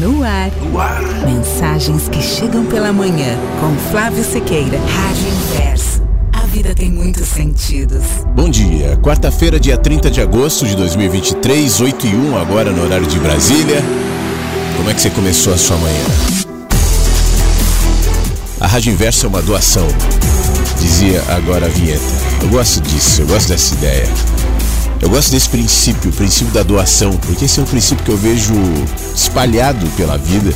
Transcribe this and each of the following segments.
No ar. No ar. Mensagens que chegam pela manhã com Flávio Sequeira. Rádio Inverso. A vida tem muitos sentidos. Bom dia. Quarta-feira, dia 30 de agosto de 2023, 8 e 1 agora no horário de Brasília. Como é que você começou a sua manhã? A Rádio Inverso é uma doação, dizia agora a vinheta. Eu gosto disso, eu gosto dessa ideia. Eu gosto desse princípio, o princípio da doação, porque esse é um princípio que eu vejo espalhado pela vida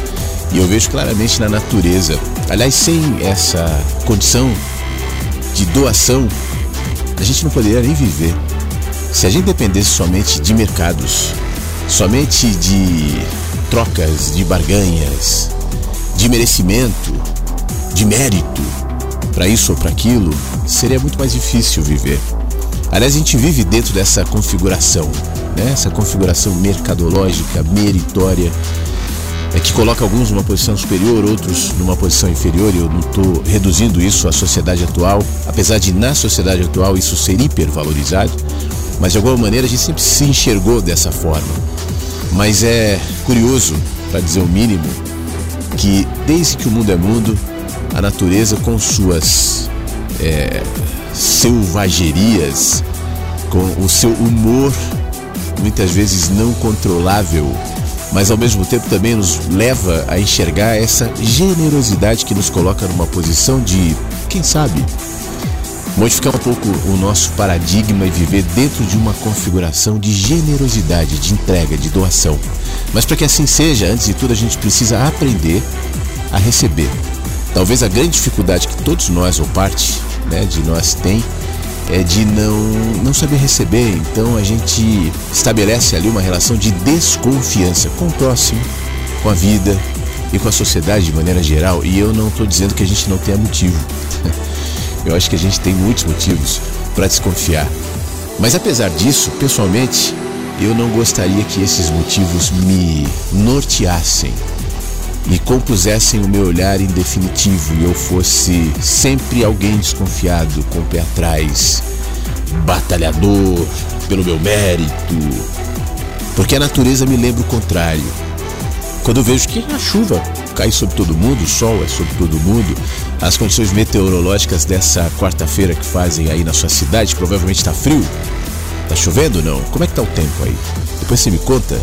e eu vejo claramente na natureza. Aliás, sem essa condição de doação, a gente não poderia nem viver. Se a gente dependesse somente de mercados, somente de trocas, de barganhas, de merecimento, de mérito, para isso ou para aquilo, seria muito mais difícil viver. Aliás, a gente vive dentro dessa configuração, né? essa configuração mercadológica, meritória, é que coloca alguns numa posição superior, outros numa posição inferior, e eu não estou reduzindo isso à sociedade atual, apesar de na sociedade atual isso ser hipervalorizado, mas de alguma maneira a gente sempre se enxergou dessa forma. Mas é curioso, para dizer o mínimo, que desde que o mundo é mundo, a natureza com suas é, selvagerias, com o seu humor muitas vezes não controlável, mas ao mesmo tempo também nos leva a enxergar essa generosidade que nos coloca numa posição de, quem sabe, modificar um pouco o nosso paradigma e viver dentro de uma configuração de generosidade, de entrega, de doação. Mas para que assim seja, antes de tudo a gente precisa aprender a receber. Talvez a grande dificuldade que todos nós, ou parte né, de nós tem é de não, não saber receber. Então a gente estabelece ali uma relação de desconfiança com o próximo, com a vida e com a sociedade de maneira geral. E eu não estou dizendo que a gente não tenha motivo. Eu acho que a gente tem muitos motivos para desconfiar. Mas apesar disso, pessoalmente, eu não gostaria que esses motivos me norteassem me compusessem o meu olhar em definitivo e eu fosse sempre alguém desconfiado, com o pé atrás, batalhador pelo meu mérito. Porque a natureza me lembra o contrário. Quando eu vejo que a chuva cai sobre todo mundo, o sol é sobre todo mundo, as condições meteorológicas dessa quarta-feira que fazem aí na sua cidade, provavelmente está frio. Tá chovendo ou não? Como é que tá o tempo aí? Depois você me conta.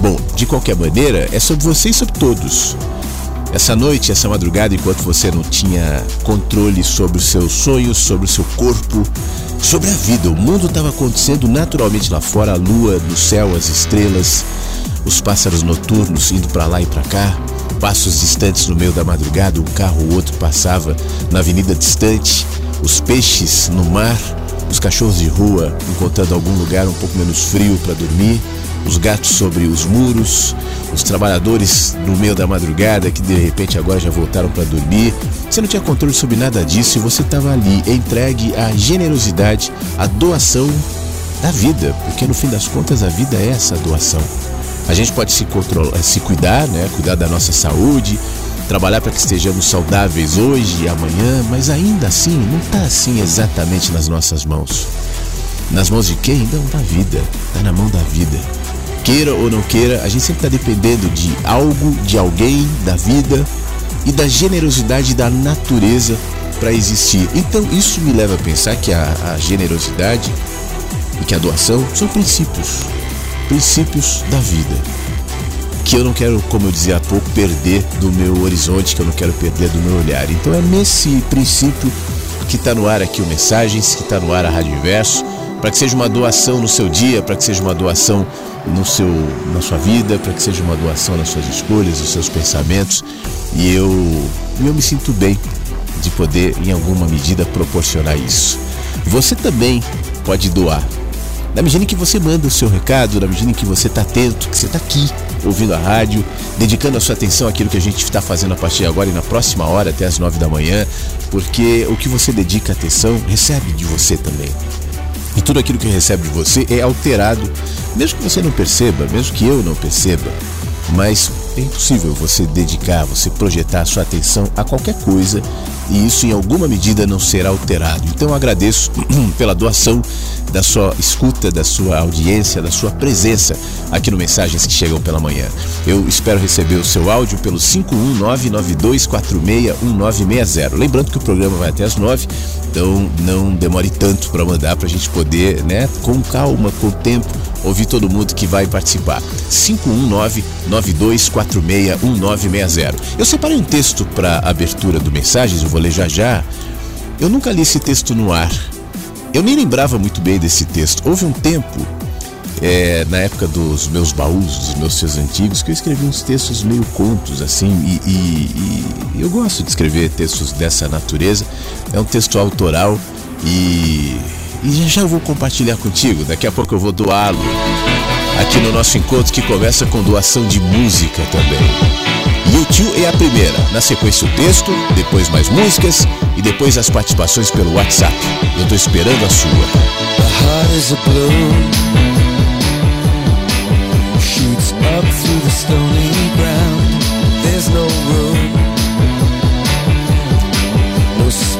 Bom, de qualquer maneira, é sobre você e sobre todos. Essa noite, essa madrugada, enquanto você não tinha controle sobre os seus sonhos, sobre o seu corpo, sobre a vida, o mundo estava acontecendo naturalmente lá fora, a lua no céu, as estrelas, os pássaros noturnos indo para lá e para cá, passos distantes no meio da madrugada, um carro ou outro passava na avenida distante, os peixes no mar, os cachorros de rua encontrando algum lugar um pouco menos frio para dormir os gatos sobre os muros, os trabalhadores no meio da madrugada que de repente agora já voltaram para dormir. Você não tinha controle sobre nada disso e você estava ali entregue à generosidade, à doação da vida, porque no fim das contas a vida é essa doação. A gente pode se, controlar, se cuidar, né? Cuidar da nossa saúde, trabalhar para que estejamos saudáveis hoje e amanhã, mas ainda assim não está assim exatamente nas nossas mãos. Nas mãos de quem? Não, da vida. Está na mão da vida. Queira ou não queira, a gente sempre está dependendo de algo, de alguém, da vida e da generosidade da natureza para existir. Então isso me leva a pensar que a, a generosidade e que a doação são princípios, princípios da vida. Que eu não quero, como eu dizia há pouco, perder do meu horizonte, que eu não quero perder do meu olhar. Então é nesse princípio que está no ar aqui o Mensagens, que está no ar a Rádio Inverso, para que seja uma doação no seu dia, para que seja uma doação no seu, na sua vida, para que seja uma doação nas suas escolhas, nos seus pensamentos. E eu, eu me sinto bem de poder, em alguma medida, proporcionar isso. Você também pode doar. Na medida em que você manda o seu recado, na medida em que você está atento, que você está aqui ouvindo a rádio, dedicando a sua atenção àquilo que a gente está fazendo a partir de agora e na próxima hora até as nove da manhã, porque o que você dedica atenção recebe de você também. Tudo aquilo que recebe de você é alterado, mesmo que você não perceba, mesmo que eu não perceba, mas é impossível você dedicar, você projetar sua atenção a qualquer coisa e isso em alguma medida não será alterado. Então eu agradeço pela doação da sua escuta, da sua audiência, da sua presença aqui no Mensagens que Chegam pela Manhã. Eu espero receber o seu áudio pelo 51992461960. Lembrando que o programa vai até as 9, então não demore tanto para mandar para a gente poder, né, com calma, com tempo, ouvir todo mundo que vai participar. 51992461960. Eu separei um texto para abertura do Mensagens, eu vou ler já já. Eu nunca li esse texto no ar. Eu nem lembrava muito bem desse texto. Houve um tempo, é, na época dos meus baús, dos meus seus antigos, que eu escrevi uns textos meio contos, assim, e, e, e eu gosto de escrever textos dessa natureza. É um texto autoral e, e já já eu vou compartilhar contigo. Daqui a pouco eu vou doá-lo aqui no nosso encontro que começa com doação de música também. YouTube é a primeira, na sequência o texto, depois mais músicas e depois as participações pelo WhatsApp. Eu tô esperando a sua.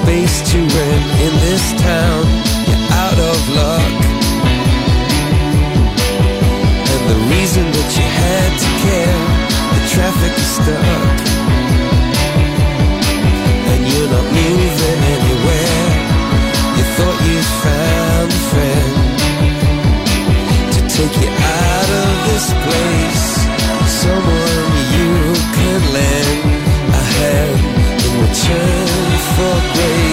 Space to rent in this town You're out of luck the reason that you had to care. The traffic is stuck. And you're not moving anywhere. You thought you found a friend To take you out of this place. Someone you can lend a hand In return for grace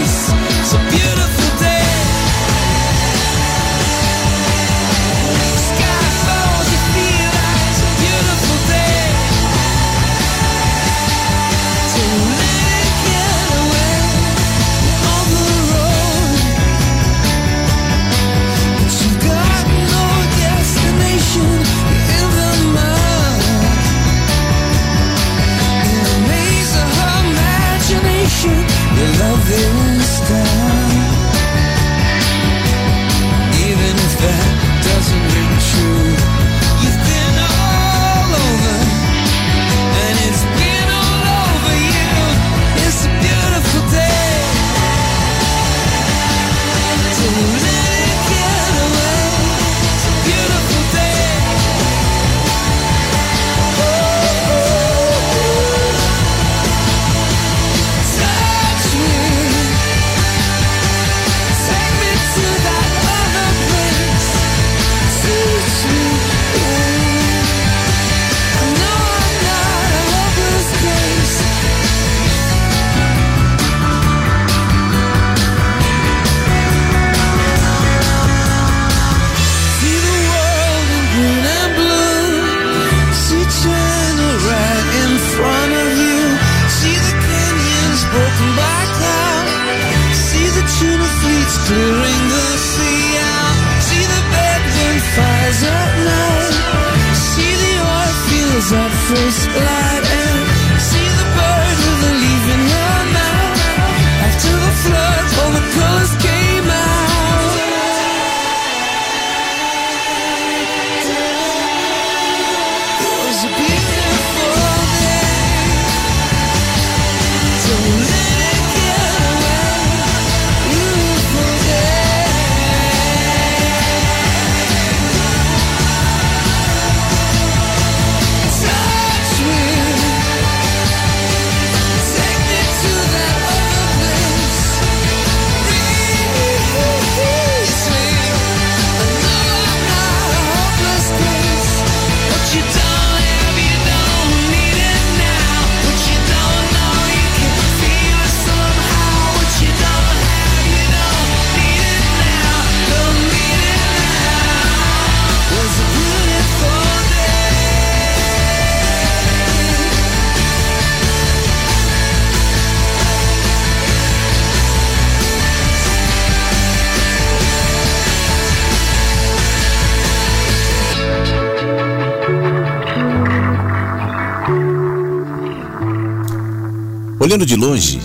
Olhando de longe,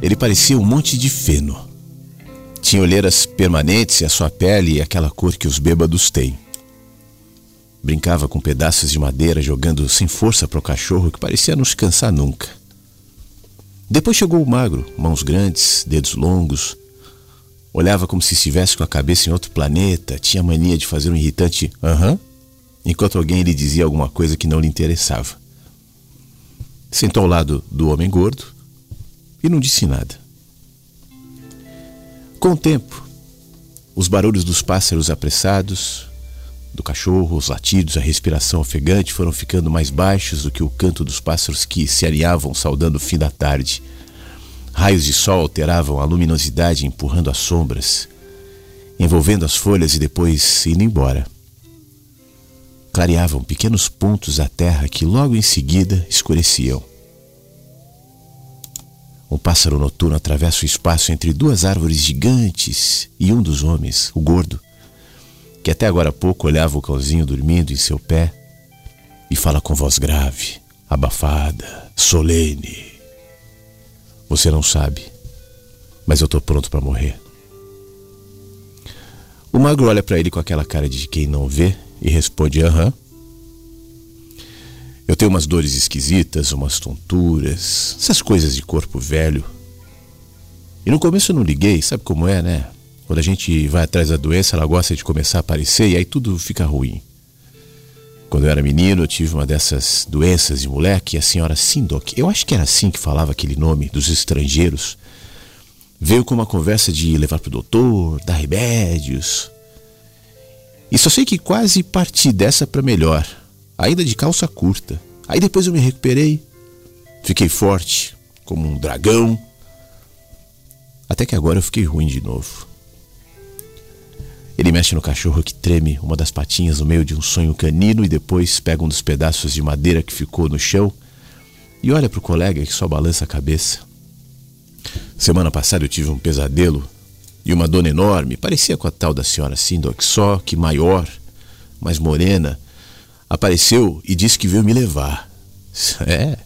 ele parecia um monte de feno. Tinha olheiras permanentes e a sua pele aquela cor que os bêbados têm. Brincava com pedaços de madeira, jogando sem força para o cachorro que parecia não se cansar nunca. Depois chegou o magro, mãos grandes, dedos longos. Olhava como se estivesse com a cabeça em outro planeta, tinha mania de fazer um irritante aham, enquanto alguém lhe dizia alguma coisa que não lhe interessava. Sentou ao lado do homem gordo e não disse nada. Com o tempo, os barulhos dos pássaros apressados, do cachorro, os latidos, a respiração ofegante foram ficando mais baixos do que o canto dos pássaros que se areavam saudando o fim da tarde. Raios de sol alteravam a luminosidade, empurrando as sombras, envolvendo as folhas e depois indo embora. Clareavam pequenos pontos da terra que logo em seguida escureciam. Um pássaro noturno atravessa o espaço entre duas árvores gigantes e um dos homens, o gordo, que até agora há pouco olhava o cãozinho dormindo em seu pé e fala com voz grave, abafada, solene. Você não sabe, mas eu estou pronto para morrer. O magro olha para ele com aquela cara de quem não vê e responde: Aham. Eu tenho umas dores esquisitas, umas tonturas, essas coisas de corpo velho. E no começo eu não liguei, sabe como é, né? Quando a gente vai atrás da doença, ela gosta de começar a aparecer e aí tudo fica ruim. Quando eu era menino, eu tive uma dessas doenças de moleque, a senhora Sindoc, eu acho que era assim que falava aquele nome dos estrangeiros, veio com uma conversa de levar para o doutor, dar remédios. E só sei que quase parti dessa para melhor, ainda de calça curta. Aí depois eu me recuperei, fiquei forte, como um dragão, até que agora eu fiquei ruim de novo. Ele mexe no cachorro que treme uma das patinhas no meio de um sonho canino e depois pega um dos pedaços de madeira que ficou no chão e olha para o colega que só balança a cabeça. Semana passada eu tive um pesadelo e uma dona enorme, parecia com a tal da senhora Sindoc, só que maior, mais morena, apareceu e disse que veio me levar. É.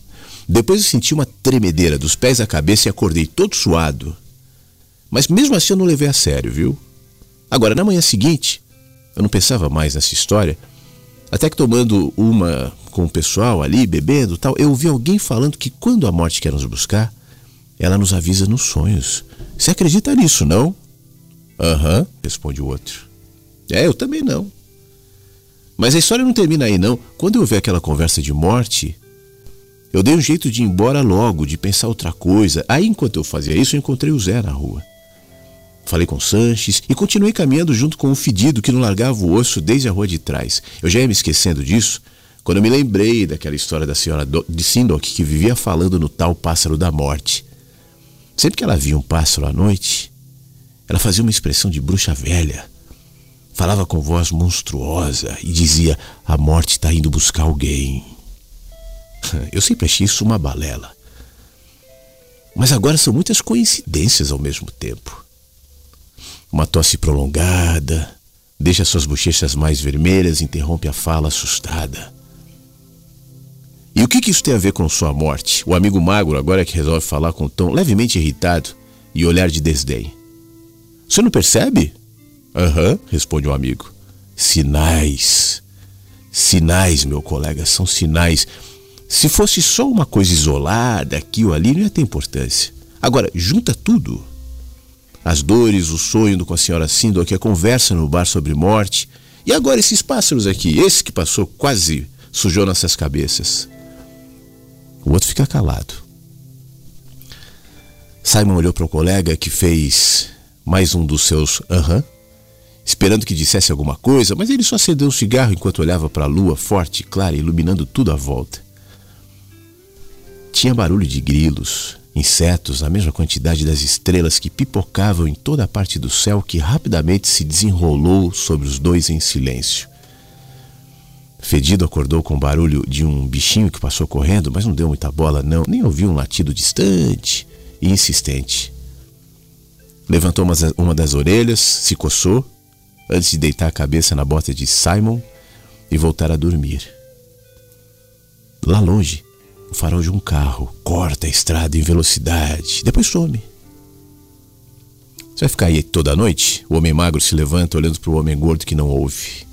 Depois eu senti uma tremedeira dos pés à cabeça e acordei todo suado. Mas mesmo assim eu não levei a sério, viu? Agora, na manhã seguinte, eu não pensava mais nessa história, até que tomando uma com o pessoal ali, bebendo tal, eu ouvi alguém falando que quando a morte quer nos buscar, ela nos avisa nos sonhos. Você acredita nisso, não? Aham, responde o outro. É, eu também não. Mas a história não termina aí, não. Quando eu ouvi aquela conversa de morte, eu dei um jeito de ir embora logo, de pensar outra coisa. Aí, enquanto eu fazia isso, eu encontrei o Zé na rua. Falei com Sanches e continuei caminhando junto com o fedido que não largava o osso desde a rua de trás. Eu já ia me esquecendo disso quando eu me lembrei daquela história da senhora de Sindoc que vivia falando no tal pássaro da morte. Sempre que ela via um pássaro à noite, ela fazia uma expressão de bruxa velha. Falava com voz monstruosa e dizia: A morte está indo buscar alguém. Eu sempre achei isso uma balela. Mas agora são muitas coincidências ao mesmo tempo. Uma tosse prolongada, deixa suas bochechas mais vermelhas, interrompe a fala assustada. E o que, que isso tem a ver com sua morte? O amigo magro agora é que resolve falar com um tom levemente irritado e olhar de desdém. Você não percebe? Aham, uhum, responde o um amigo. Sinais. Sinais, meu colega, são sinais. Se fosse só uma coisa isolada, aqui ou ali, não ia ter importância. Agora, junta tudo as dores, o sonho com a senhora Sindoc, a conversa no bar sobre morte. E agora esses pássaros aqui, esse que passou quase sujou nossas cabeças. O outro fica calado. Simon olhou para o colega que fez mais um dos seus aham, esperando que dissesse alguma coisa, mas ele só acendeu um cigarro enquanto olhava para a lua forte e clara, iluminando tudo à volta. Tinha barulho de grilos, insetos na mesma quantidade das estrelas que pipocavam em toda a parte do céu que rapidamente se desenrolou sobre os dois em silêncio. Fedido acordou com o barulho de um bichinho que passou correndo, mas não deu muita bola, não, nem ouviu um latido distante e insistente. Levantou uma, das orelhas, se coçou, antes de deitar a cabeça na bota de Simon e voltar a dormir. Lá longe, o farol de um carro corta a estrada em velocidade, depois some. Você vai ficar aí toda a noite? O homem magro se levanta olhando para o homem gordo que não ouve.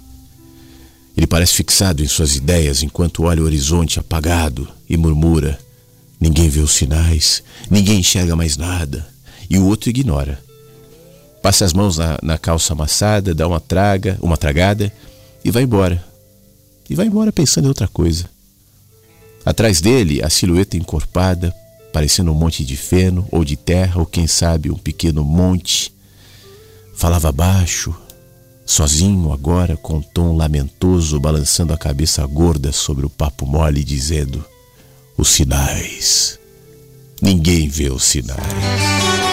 Ele parece fixado em suas ideias enquanto olha o horizonte apagado e murmura: Ninguém vê os sinais, ninguém enxerga mais nada. E o outro ignora. Passa as mãos na, na calça amassada, dá uma traga, uma tragada e vai embora. E vai embora pensando em outra coisa. Atrás dele, a silhueta encorpada, parecendo um monte de feno ou de terra, ou quem sabe um pequeno monte. Falava baixo, sozinho agora, com um tom lamentoso, balançando a cabeça gorda sobre o papo mole, dizendo: Os sinais. Ninguém vê os sinais.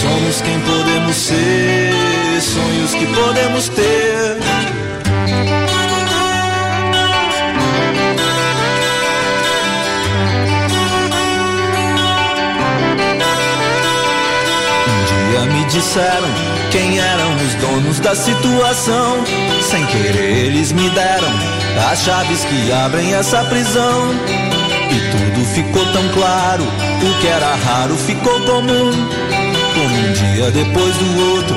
Somos quem podemos ser, sonhos que podemos ter. Um dia me disseram quem eram os donos da situação. Sem querer, eles me deram as chaves que abrem essa prisão. E tudo ficou tão claro, o que era raro ficou comum. Como um dia depois do outro,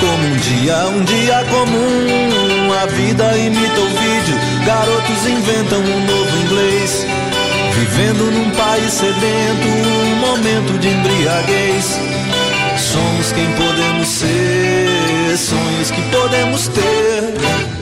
como um dia, um dia comum. A vida imita o vídeo, garotos inventam um novo inglês. Vivendo num país sedento, um momento de embriaguez. Somos quem podemos ser, sonhos que podemos ter.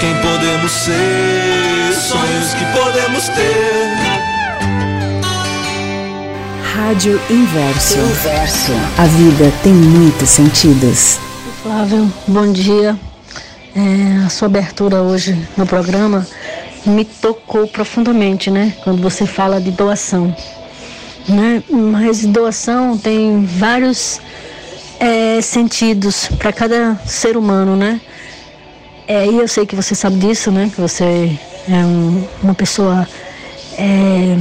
Quem podemos ser, sonhos que podemos ter. Rádio Inverso. Inverso. A vida tem muitos sentidos. Flávio, bom dia. É, a sua abertura hoje no programa me tocou profundamente, né? Quando você fala de doação. Né? Mas doação tem vários é, sentidos para cada ser humano, né? É, e eu sei que você sabe disso, né? Que você é um, uma pessoa é,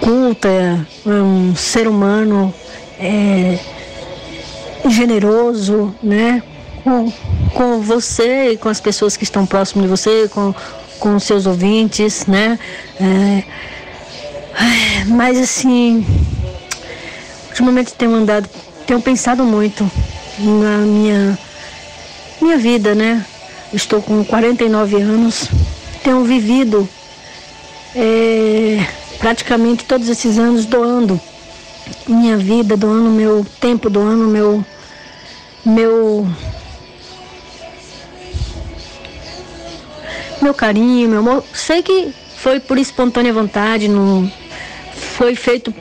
culta, é um ser humano é, generoso, né? Com, com você e com as pessoas que estão próximas de você, com, com seus ouvintes, né? É, mas assim, ultimamente tenho andado, tenho pensado muito na minha minha vida, né? Estou com 49 anos, tenho vivido é, praticamente todos esses anos doando minha vida, doando meu tempo, doando meu meu meu carinho, meu amor. Sei que foi por espontânea vontade, não foi feito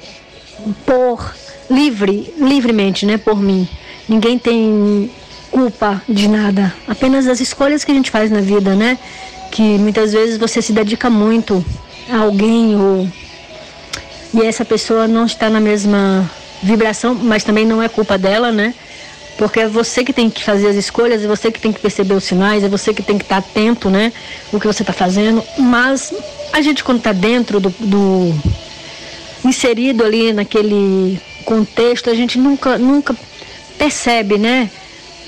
por livre, livremente, né, por mim. Ninguém tem culpa de nada, apenas as escolhas que a gente faz na vida, né? Que muitas vezes você se dedica muito a alguém ou e essa pessoa não está na mesma vibração, mas também não é culpa dela, né? porque é você que tem que fazer as escolhas, é você que tem que perceber os sinais, é você que tem que estar atento, né? O que você está fazendo. Mas a gente quando está dentro do, do, inserido ali naquele contexto, a gente nunca nunca percebe, né?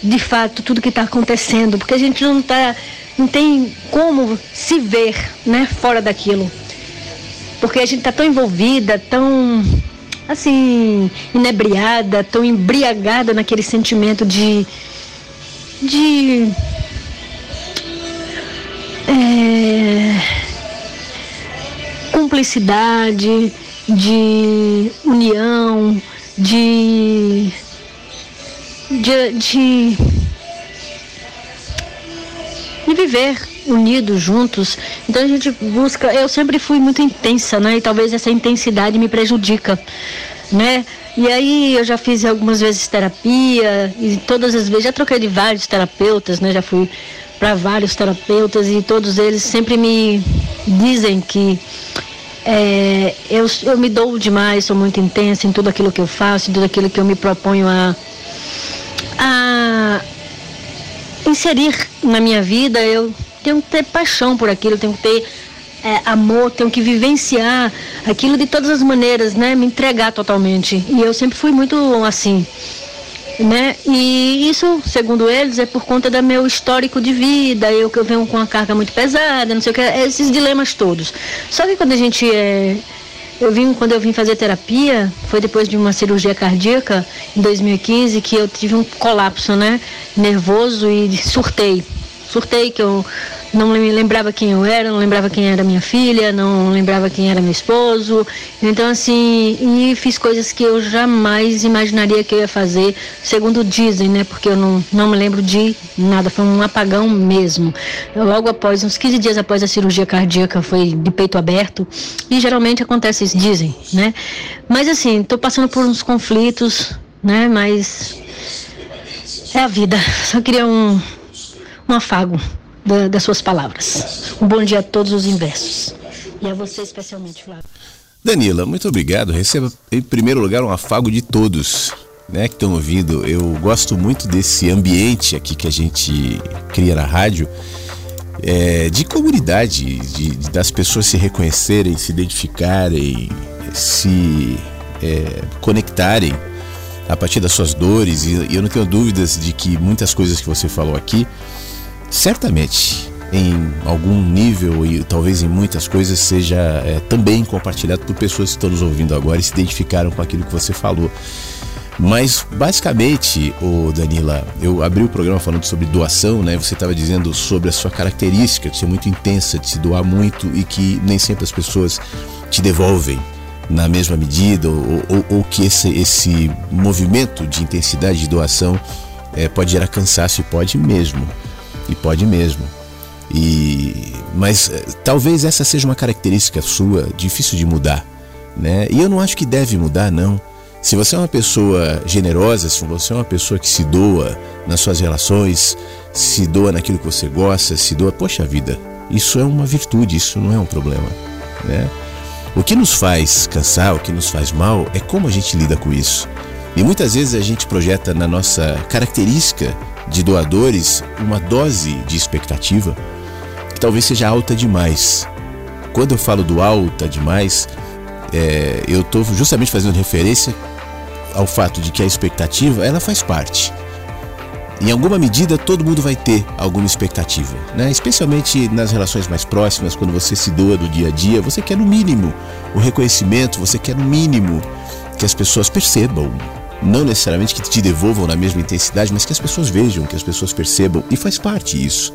De fato tudo que está acontecendo, porque a gente não tá não tem como se ver, né? Fora daquilo, porque a gente está tão envolvida, tão assim, inebriada, tão embriagada naquele sentimento de. de. É, cumplicidade, de união, de. De, de, de viver unidos, juntos. Então a gente busca. Eu sempre fui muito intensa, né? E talvez essa intensidade me prejudica, né? E aí eu já fiz algumas vezes terapia e todas as vezes já troquei de vários terapeutas, né? Já fui para vários terapeutas e todos eles sempre me dizem que é, eu, eu me dou demais, sou muito intensa em tudo aquilo que eu faço, em tudo aquilo que eu me proponho a, a inserir na minha vida. Eu tenho que ter paixão por aquilo, tenho que ter é, amor, tenho que vivenciar aquilo de todas as maneiras, né? Me entregar totalmente. E eu sempre fui muito assim, né? E isso, segundo eles, é por conta do meu histórico de vida, eu que eu venho com uma carga muito pesada, não sei o que, esses dilemas todos. Só que quando a gente é eu vim, quando eu vim fazer terapia, foi depois de uma cirurgia cardíaca em 2015 que eu tive um colapso, né? Nervoso e surtei. Surtei que eu não me lembrava quem eu era, não lembrava quem era minha filha, não lembrava quem era meu esposo. Então, assim, e fiz coisas que eu jamais imaginaria que eu ia fazer, segundo dizem, né? Porque eu não, não me lembro de nada, foi um apagão mesmo. Logo após, uns 15 dias após a cirurgia cardíaca, foi de peito aberto, e geralmente acontece isso, dizem, né? Mas, assim, estou passando por uns conflitos, né? Mas é a vida. Só queria um, um afago da, das suas palavras. Um bom dia a todos os inversos. E a você especialmente, Flávio. Danila, muito obrigado. Receba em primeiro lugar um afago de todos né, que estão ouvindo. Eu gosto muito desse ambiente aqui que a gente cria na rádio. É, de comunidade, de, de, das pessoas se reconhecerem, se identificarem, se é, conectarem a partir das suas dores. E, e eu não tenho dúvidas de que muitas coisas que você falou aqui certamente em algum nível e talvez em muitas coisas seja é, também compartilhado por pessoas que estão nos ouvindo agora e se identificaram com aquilo que você falou. Mas basicamente, o Danila, eu abri o programa falando sobre doação, né? Você estava dizendo sobre a sua característica de ser muito intensa, de se doar muito e que nem sempre as pessoas te devolvem na mesma medida, ou, ou, ou que esse, esse movimento de intensidade de doação é, pode gerar cansaço e pode mesmo. E pode mesmo. E mas eh, talvez essa seja uma característica sua difícil de mudar, né? E eu não acho que deve mudar não. Se você é uma pessoa generosa, se você é uma pessoa que se doa nas suas relações, se doa naquilo que você gosta, se doa, poxa vida, isso é uma virtude, isso não é um problema, né? O que nos faz cansar, o que nos faz mal é como a gente lida com isso. E muitas vezes a gente projeta na nossa característica de doadores uma dose de expectativa que talvez seja alta demais. Quando eu falo do alta demais, é, eu estou justamente fazendo referência ao fato de que a expectativa ela faz parte. Em alguma medida, todo mundo vai ter alguma expectativa, né? especialmente nas relações mais próximas, quando você se doa do dia a dia, você quer no mínimo o reconhecimento, você quer no mínimo que as pessoas percebam não necessariamente que te devolvam na mesma intensidade, mas que as pessoas vejam, que as pessoas percebam, e faz parte isso.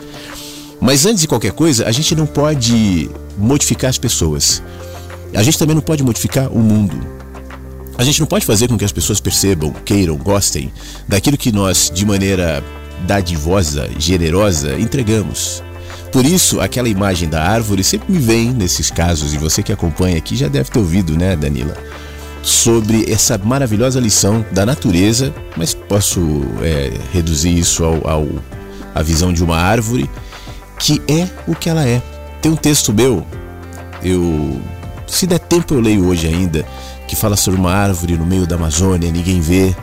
Mas antes de qualquer coisa, a gente não pode modificar as pessoas. A gente também não pode modificar o mundo. A gente não pode fazer com que as pessoas percebam, queiram, gostem daquilo que nós, de maneira dadivosa, generosa, entregamos. Por isso, aquela imagem da árvore sempre me vem nesses casos, e você que acompanha aqui já deve ter ouvido, né, Danila? Sobre essa maravilhosa lição da natureza, mas posso é, reduzir isso ao, ao a visão de uma árvore que é o que ela é. Tem um texto meu, eu se der tempo eu leio hoje ainda, que fala sobre uma árvore no meio da Amazônia, ninguém vê,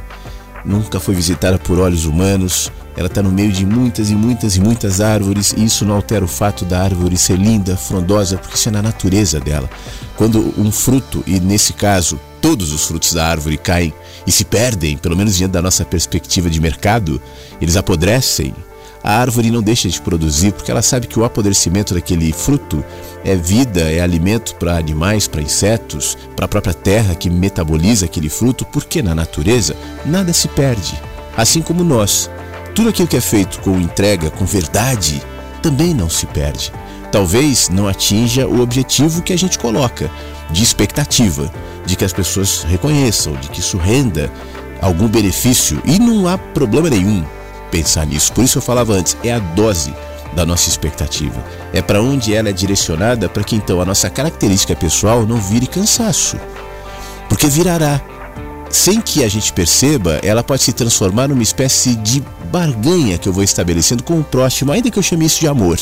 nunca foi visitada por olhos humanos. Ela está no meio de muitas e muitas e muitas árvores, e isso não altera o fato da árvore ser linda, frondosa, porque isso é na natureza dela. Quando um fruto, e nesse caso todos os frutos da árvore caem e se perdem, pelo menos diante da nossa perspectiva de mercado, eles apodrecem, a árvore não deixa de produzir porque ela sabe que o apodrecimento daquele fruto é vida, é alimento para animais, para insetos, para a própria terra que metaboliza aquele fruto, porque na natureza nada se perde. Assim como nós, tudo aquilo que é feito com entrega, com verdade, também não se perde. Talvez não atinja o objetivo que a gente coloca, de expectativa, de que as pessoas reconheçam, de que isso renda algum benefício, e não há problema nenhum pensar nisso. Por isso eu falava antes, é a dose da nossa expectativa. É para onde ela é direcionada para que então a nossa característica pessoal não vire cansaço. Porque virará. Sem que a gente perceba, ela pode se transformar numa espécie de barganha que eu vou estabelecendo com o próximo, ainda que eu chame isso de amor,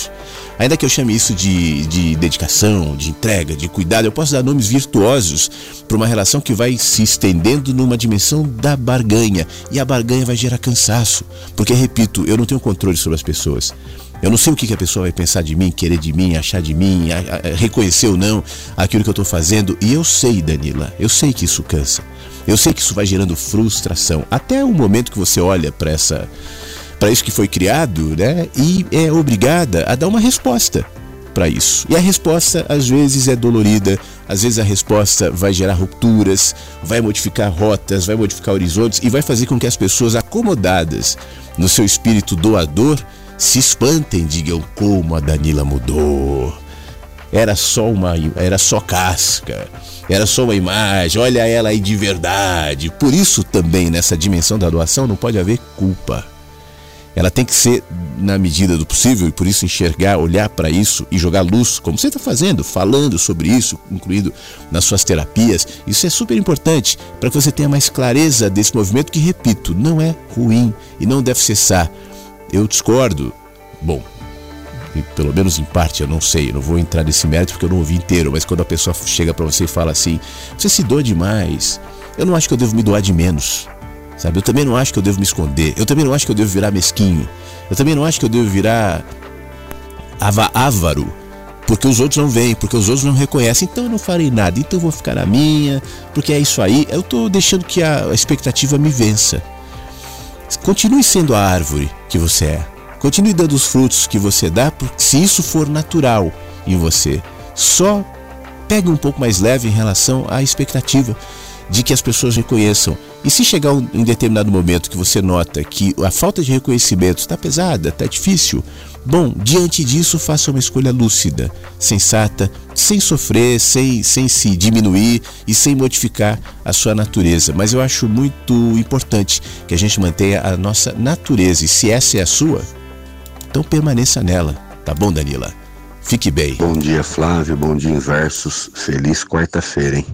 ainda que eu chame isso de, de dedicação, de entrega, de cuidado, eu posso dar nomes virtuosos para uma relação que vai se estendendo numa dimensão da barganha. E a barganha vai gerar cansaço, porque, repito, eu não tenho controle sobre as pessoas. Eu não sei o que a pessoa vai pensar de mim, querer de mim, achar de mim, reconhecer ou não aquilo que eu estou fazendo. E eu sei, Danila, eu sei que isso cansa. Eu sei que isso vai gerando frustração. Até o momento que você olha para essa para isso que foi criado, né? E é obrigada a dar uma resposta para isso. E a resposta às vezes é dolorida, às vezes a resposta vai gerar rupturas, vai modificar rotas, vai modificar horizontes e vai fazer com que as pessoas acomodadas no seu espírito doador se espantem, digam como a Danila mudou. Era só uma, era só casca, era só uma imagem. Olha ela aí de verdade. Por isso também nessa dimensão da doação não pode haver culpa. Ela tem que ser na medida do possível e por isso enxergar, olhar para isso e jogar luz, como você está fazendo, falando sobre isso, incluindo nas suas terapias. Isso é super importante para que você tenha mais clareza desse movimento que, repito, não é ruim e não deve cessar. Eu discordo. Bom, pelo menos em parte, eu não sei, eu não vou entrar nesse mérito porque eu não ouvi inteiro, mas quando a pessoa chega para você e fala assim: "Você se doa demais". Eu não acho que eu devo me doar de menos. Sabe? Eu também não acho que eu devo me esconder. Eu também não acho que eu devo virar mesquinho. Eu também não acho que eu devo virar avaro, porque os outros não vêm, porque os outros não reconhecem. Então eu não farei nada. Então eu vou ficar na minha, porque é isso aí. Eu estou deixando que a expectativa me vença. Continue sendo a árvore que você é. Continue dando os frutos que você dá, porque se isso for natural em você, só pegue um pouco mais leve em relação à expectativa de que as pessoas reconheçam. E se chegar um, em determinado momento que você nota que a falta de reconhecimento está pesada, está difícil, bom, diante disso faça uma escolha lúcida, sensata, sem sofrer, sem, sem se diminuir e sem modificar a sua natureza. Mas eu acho muito importante que a gente mantenha a nossa natureza e se essa é a sua, então permaneça nela, tá bom, Danila? Fique bem. Bom dia, Flávio. Bom dia, Inversos. Feliz quarta-feira, hein?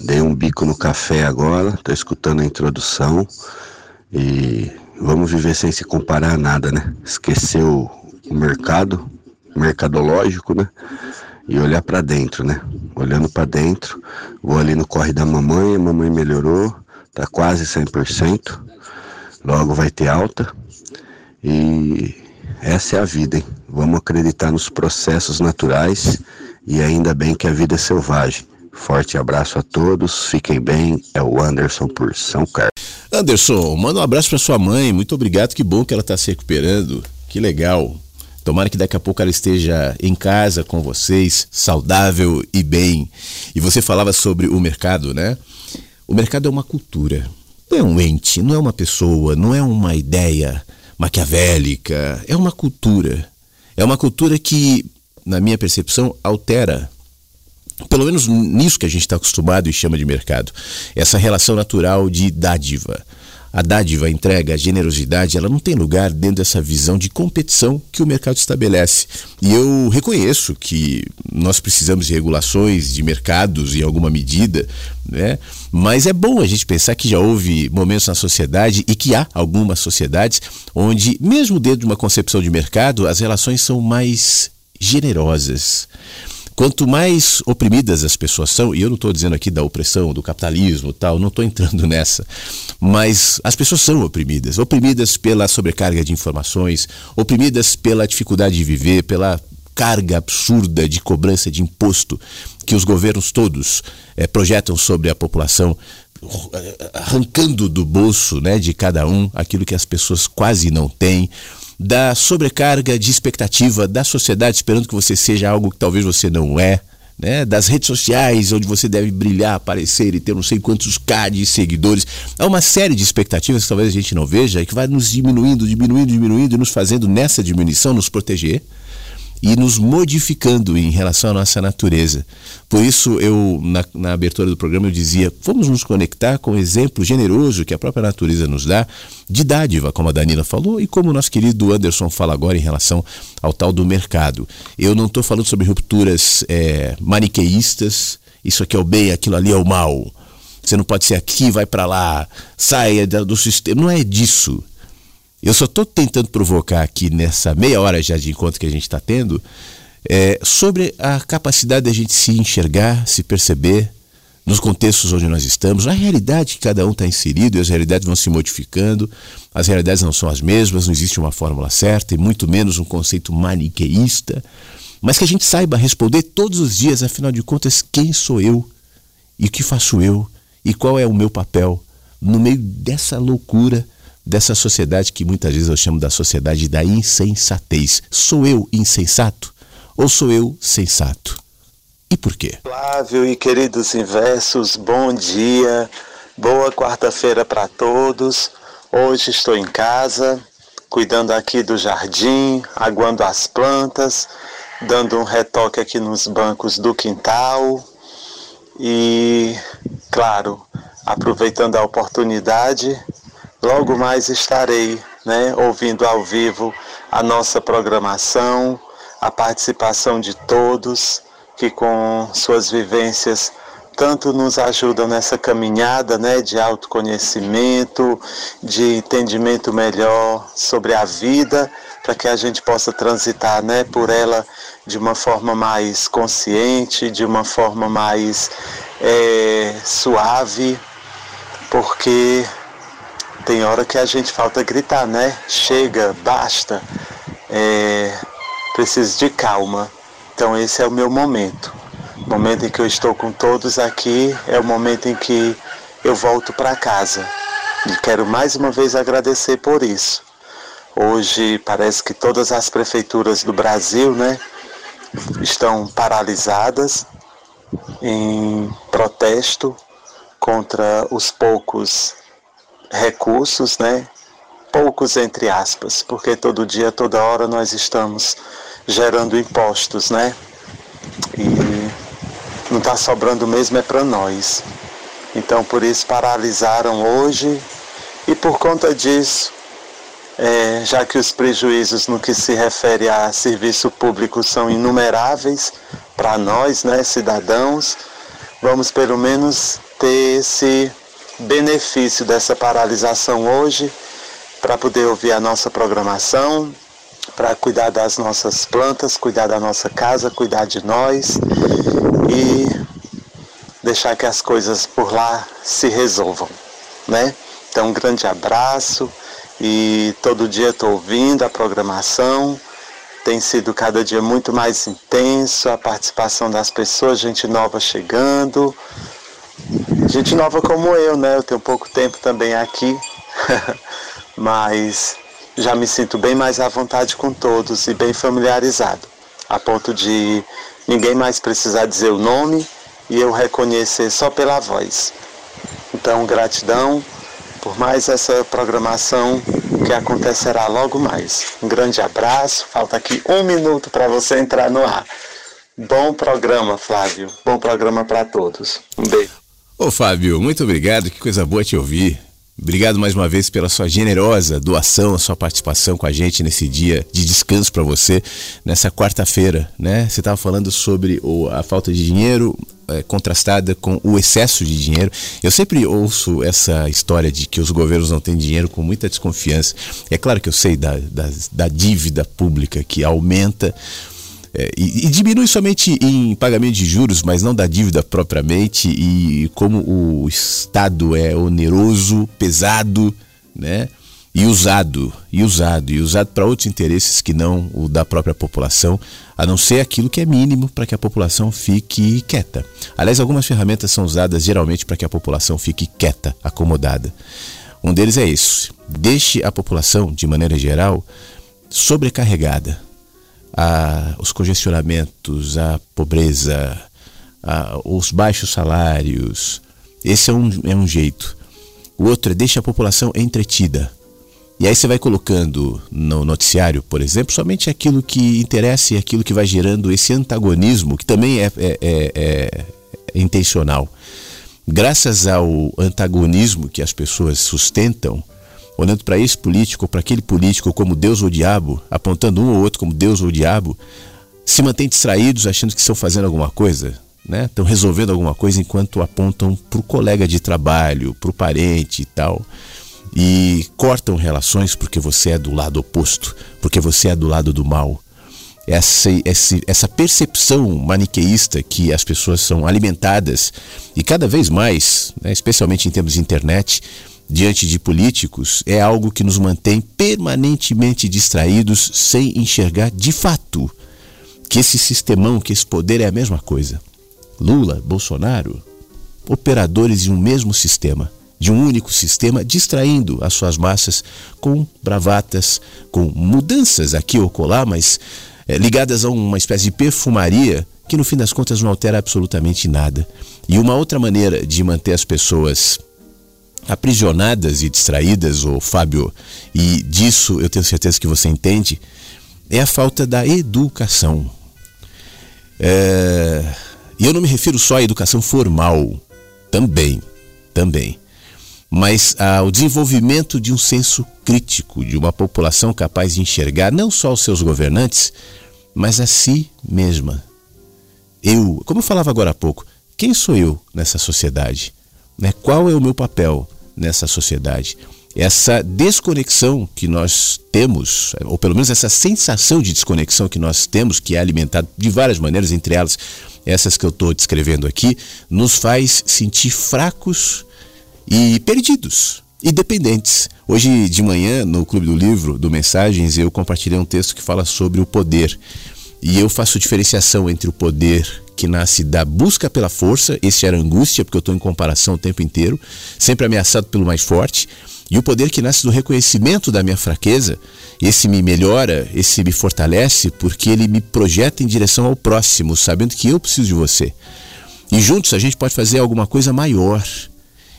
Dei um bico no café agora, tô escutando a introdução e vamos viver sem se comparar a nada, né? Esquecer o, mercado, mercadológico, né? E olhar para dentro, né? Olhando para dentro, vou ali no corre da mamãe, a mamãe melhorou, tá quase 100%, logo vai ter alta e essa é a vida, hein? Vamos acreditar nos processos naturais e ainda bem que a vida é selvagem. Forte abraço a todos, fiquem bem. É o Anderson por São Carlos. Anderson, manda um abraço para sua mãe. Muito obrigado, que bom que ela está se recuperando. Que legal. Tomara que daqui a pouco ela esteja em casa com vocês, saudável e bem. E você falava sobre o mercado, né? O mercado é uma cultura. Não é um ente, não é uma pessoa, não é uma ideia maquiavélica, é uma cultura. É uma cultura que, na minha percepção, altera pelo menos nisso que a gente está acostumado e chama de mercado, essa relação natural de dádiva. A dádiva, a entrega, a generosidade, ela não tem lugar dentro dessa visão de competição que o mercado estabelece. E eu reconheço que nós precisamos de regulações de mercados em alguma medida, né? mas é bom a gente pensar que já houve momentos na sociedade e que há algumas sociedades onde, mesmo dentro de uma concepção de mercado, as relações são mais generosas Quanto mais oprimidas as pessoas são, e eu não estou dizendo aqui da opressão, do capitalismo tal, não estou entrando nessa, mas as pessoas são oprimidas. Oprimidas pela sobrecarga de informações, oprimidas pela dificuldade de viver, pela carga absurda de cobrança de imposto que os governos todos é, projetam sobre a população, arrancando do bolso né, de cada um aquilo que as pessoas quase não têm da sobrecarga de expectativa da sociedade esperando que você seja algo que talvez você não é, né? das redes sociais onde você deve brilhar, aparecer e ter não sei quantos K de seguidores. Há uma série de expectativas que talvez a gente não veja e que vai nos diminuindo, diminuindo, diminuindo e nos fazendo nessa diminuição nos proteger e nos modificando em relação à nossa natureza. Por isso, eu, na, na, abertura do programa, eu dizia: vamos nos conectar com o exemplo generoso que a própria natureza nos dá de dádiva, como a Danila falou, e como o nosso querido Anderson fala agora em relação ao tal do mercado. Eu não estou falando sobre rupturas é, maniqueístas, isso aqui é o bem, aquilo ali é o mal. Você não pode ser aqui, vai para lá, saia do sistema. Não é disso. Eu só estou tentando provocar aqui nessa meia hora já de encontro que a gente está tendo é, sobre a capacidade da gente se enxergar, se perceber nos contextos onde nós estamos, na realidade que cada um está inserido e as realidades vão se modificando, as realidades não são as mesmas, não existe uma fórmula certa e muito menos um conceito maniqueísta, mas que a gente saiba responder todos os dias, afinal de contas, quem sou eu e o que faço eu e qual é o meu papel no meio dessa loucura dessa sociedade que muitas vezes eu chamo da sociedade da insensatez. Sou eu insensato ou sou eu sensato? E por quê? Flávio e queridos inversos, bom dia, boa quarta-feira para todos. Hoje estou em casa, cuidando aqui do jardim, aguando as plantas, dando um retoque aqui nos bancos do quintal e, claro, aproveitando a oportunidade Logo mais estarei né, ouvindo ao vivo a nossa programação, a participação de todos que com suas vivências tanto nos ajudam nessa caminhada né, de autoconhecimento, de entendimento melhor sobre a vida, para que a gente possa transitar né, por ela de uma forma mais consciente, de uma forma mais é, suave, porque tem hora que a gente falta gritar, né? Chega, basta, é, preciso de calma. Então esse é o meu momento. O momento em que eu estou com todos aqui é o momento em que eu volto para casa. E quero mais uma vez agradecer por isso. Hoje parece que todas as prefeituras do Brasil, né, estão paralisadas em protesto contra os poucos recursos, né? Poucos entre aspas, porque todo dia, toda hora nós estamos gerando impostos, né? E não está sobrando mesmo é para nós. Então por isso paralisaram hoje e por conta disso, é, já que os prejuízos no que se refere a serviço público são inumeráveis para nós, né, cidadãos, vamos pelo menos ter esse benefício dessa paralisação hoje para poder ouvir a nossa programação, para cuidar das nossas plantas, cuidar da nossa casa, cuidar de nós e deixar que as coisas por lá se resolvam, né? Então, um grande abraço e todo dia estou ouvindo a programação. Tem sido cada dia muito mais intenso a participação das pessoas, gente nova chegando. Gente nova como eu, né? Eu tenho pouco tempo também aqui, mas já me sinto bem mais à vontade com todos e bem familiarizado, a ponto de ninguém mais precisar dizer o nome e eu reconhecer só pela voz. Então, gratidão por mais essa programação que acontecerá logo mais. Um grande abraço. Falta aqui um minuto para você entrar no ar. Bom programa, Flávio. Bom programa para todos. Um beijo. Ô Fábio, muito obrigado, que coisa boa te ouvir. Obrigado mais uma vez pela sua generosa doação, a sua participação com a gente nesse dia de descanso para você, nessa quarta-feira, né? Você estava falando sobre o, a falta de dinheiro é, contrastada com o excesso de dinheiro. Eu sempre ouço essa história de que os governos não têm dinheiro com muita desconfiança. É claro que eu sei da, da, da dívida pública que aumenta É, e, e, diminui somente em pagamento de juros, mas não da dívida propriamente. E como o Estado é oneroso, pesado, né? E usado, e usado, e usado para outros interesses que não o da própria população, a não ser aquilo que é mínimo para que a população fique quieta. Aliás, algumas ferramentas são usadas geralmente para que a população fique quieta, acomodada. Um deles é esse: deixe a população, de maneira geral, sobrecarregada. A, os congestionamentos, a pobreza, a, os baixos salários. Esse é um, é um jeito. O outro é deixe a população entretida. E aí você vai colocando no noticiário, por exemplo, somente aquilo que interessa e aquilo que vai gerando esse antagonismo, que também é, é, é, é intencional. Graças ao antagonismo que as pessoas sustentam, olhando para esse político ou para aquele político como Deus ou diabo, apontando um ou outro como Deus ou diabo, se mantêm distraídos achando que estão fazendo alguma coisa, né? estão resolvendo alguma coisa enquanto apontam para o colega de trabalho, para o parente e tal e cortam relações porque você é do lado oposto, porque você é do lado do mal. Essa, essa percepção maniqueísta que as pessoas são alimentadas e cada vez mais, né, especialmente em termos de internet, diante de políticos, é algo que nos mantém permanentemente distraídos sem enxergar de fato que esse sistemão, que esse poder é a mesma coisa. Lula, Bolsonaro, operadores de um mesmo sistema de um único sistema, distraindo as suas massas com bravatas, com mudanças aqui ou colar, mas é, ligadas a uma espécie de perfumaria que no fim das contas não altera absolutamente nada. E uma outra maneira de manter as pessoas aprisionadas e distraídas, ô Fábio, e disso eu tenho certeza que você entende, é a falta da educação. É... E eu não me refiro só à educação formal, também, também mas ah, o desenvolvimento de um senso crítico, de uma população capaz de enxergar não só os seus governantes, mas a si mesma. Eu, como eu falava agora há pouco, quem sou eu nessa sociedade? Né? Qual é o meu papel nessa sociedade? Essa desconexão que nós temos, ou pelo menos essa sensação de desconexão que nós temos, que é alimentada de várias maneiras, entre elas essas que eu estou descrevendo aqui, nos faz sentir fracos e perdidos e dependentes. Hoje de manhã, no Clube do Livro, do Mensagens, eu compartilhei um texto que fala sobre o poder. E eu faço diferenciação entre o poder que nasce da busca pela força, esse era angústia, porque eu estou em comparação o tempo inteiro, sempre ameaçado pelo mais forte, e o poder que nasce do reconhecimento da minha fraqueza, esse me melhora, esse me fortalece, porque ele me projeta em direção ao próximo, sabendo que eu preciso de você. E juntos a gente pode fazer alguma coisa maior.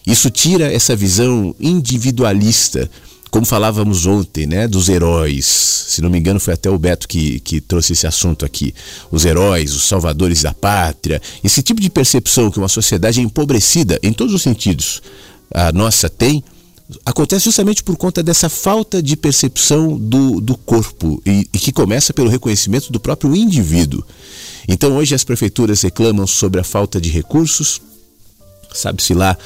Isso tira essa visão individualista, como falávamos ontem, né, dos heróis. Se não me engano, foi até o Beto que, que trouxe esse assunto aqui. Os heróis, os salvadores da pátria. Esse tipo de percepção que uma sociedade empobrecida, em todos os sentidos, a nossa tem, acontece justamente por conta dessa falta de percepção do, do corpo e, e que começa pelo reconhecimento do próprio indivíduo. Então, hoje as prefeituras reclamam sobre a falta de recursos, sabe-se lá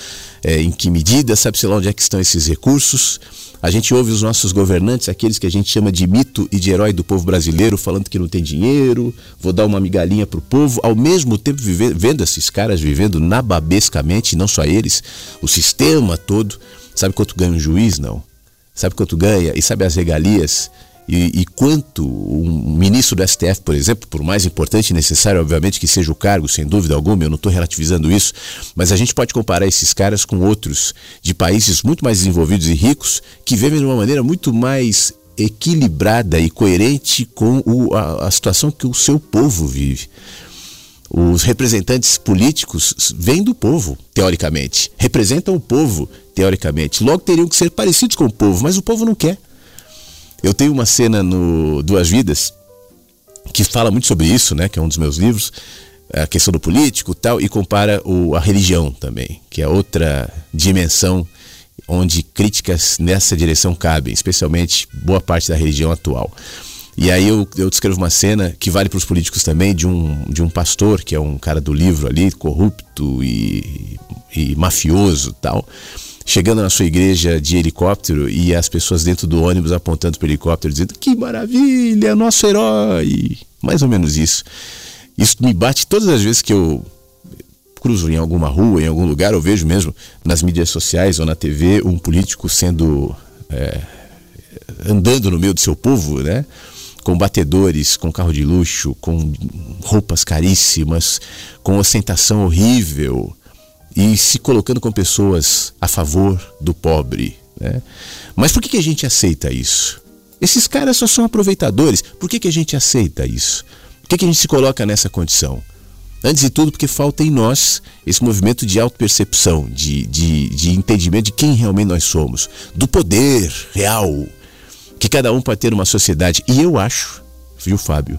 é, em que medida, sabe-se lá onde é que estão esses recursos. A gente ouve os nossos governantes, aqueles que a gente chama de mito e de herói do povo brasileiro, falando que não tem dinheiro, vou dar uma migalhinha para o povo, ao mesmo tempo vendo esses caras vivendo nababescamente, não só eles, o sistema todo. Sabe quanto ganha um juiz? Não. Sabe quanto ganha? E sabe as regalias? E, e, quanto um ministro do STF, por exemplo, por mais importante e necessário, obviamente, que seja o cargo, sem dúvida alguma, eu não estou relativizando isso, mas a gente pode comparar esses caras com outros de países muito mais desenvolvidos e ricos que vivem de uma maneira muito mais equilibrada e coerente com o, a, a situação que o seu povo vive. Os representantes políticos vêm do povo, teoricamente, representam o povo, teoricamente. Logo teriam que ser parecidos com o povo, mas o povo não quer. Eu tenho uma cena no Duas Vidas que fala muito sobre isso, né? Que é um dos meus livros, a questão do político tal, e compara o, a religião também, que é outra dimensão onde críticas nessa direção cabem, especialmente boa parte da religião atual. E aí eu, eu descrevo uma cena que vale para os políticos também, de um, de um pastor, que é um cara do livro ali, corrupto e, e mafioso tal, chegando na sua igreja de helicóptero e as pessoas dentro do ônibus apontando para o helicóptero dizendo que maravilha, é nosso herói. Mais ou menos isso. Isso me bate todas as vezes que eu cruzo em alguma rua, em algum lugar, eu vejo mesmo nas mídias sociais ou na TV um político sendo. É, andando no meio do seu povo, né? Com batedores, com carro de luxo, com roupas caríssimas, com ostentação horrível e se colocando com pessoas a favor do pobre. Né? Mas por que, que a gente aceita isso? Esses caras só são aproveitadores. Por que, que a gente aceita isso? Por que, que a gente se coloca nessa condição? Antes de tudo, porque falta em nós esse movimento de autopercepção, de, de, de entendimento de quem realmente nós somos, do poder real que cada um pode ter uma sociedade. E eu acho, viu, Fábio,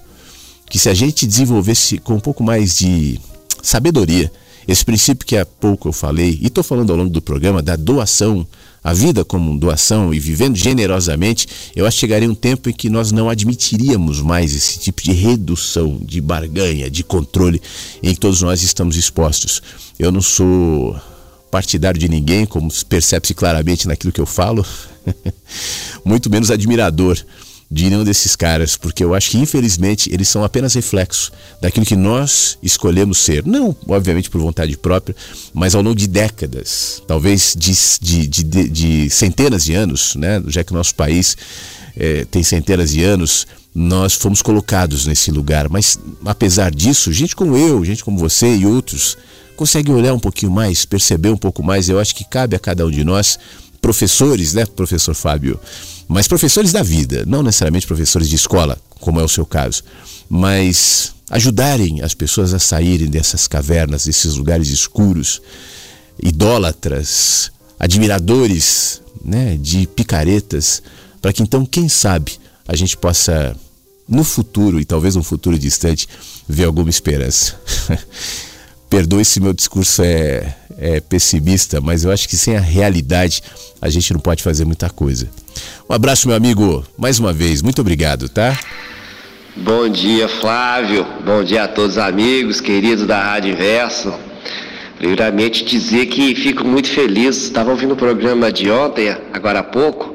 que se a gente desenvolvesse com um pouco mais de sabedoria, esse princípio que há pouco eu falei, e estou falando ao longo do programa, da doação a vida como doação e vivendo generosamente, eu acho que chegaria um tempo em que nós não admitiríamos mais esse tipo de redução, de barganha, de controle em que todos nós estamos expostos. Eu não sou partidário de ninguém, como percebe-se claramente naquilo que eu falo, muito menos admirador de nenhum desses caras, porque eu acho que infelizmente eles são apenas reflexo daquilo que nós escolhemos ser. Não, obviamente, por vontade própria, mas ao longo de décadas, talvez de, de, de, de centenas de anos, né? já que nosso país é, tem centenas de anos, nós fomos colocados nesse lugar. Mas apesar disso, gente como eu, gente como você e outros, consegue olhar um pouquinho mais, perceber um pouco mais. Eu acho que cabe a cada um de nós, professores, né, professor Fábio? Mas professores da vida, não necessariamente professores de escola, como é o seu caso, mas ajudarem as pessoas a saírem dessas cavernas, desses lugares escuros, idólatras, admiradores né, de picaretas, para que então, quem sabe, a gente possa, no futuro, e talvez um futuro distante, ver alguma esperança. Perdoe se meu discurso é, é pessimista, mas eu acho que sem a realidade a gente não pode fazer muita coisa. Um abraço, meu amigo, mais uma vez, muito obrigado, tá? Bom dia, Flávio. Bom dia a todos os amigos, queridos da Rádio Inverso. Primeiramente dizer que fico muito feliz. Estava ouvindo o programa de ontem, agora há pouco,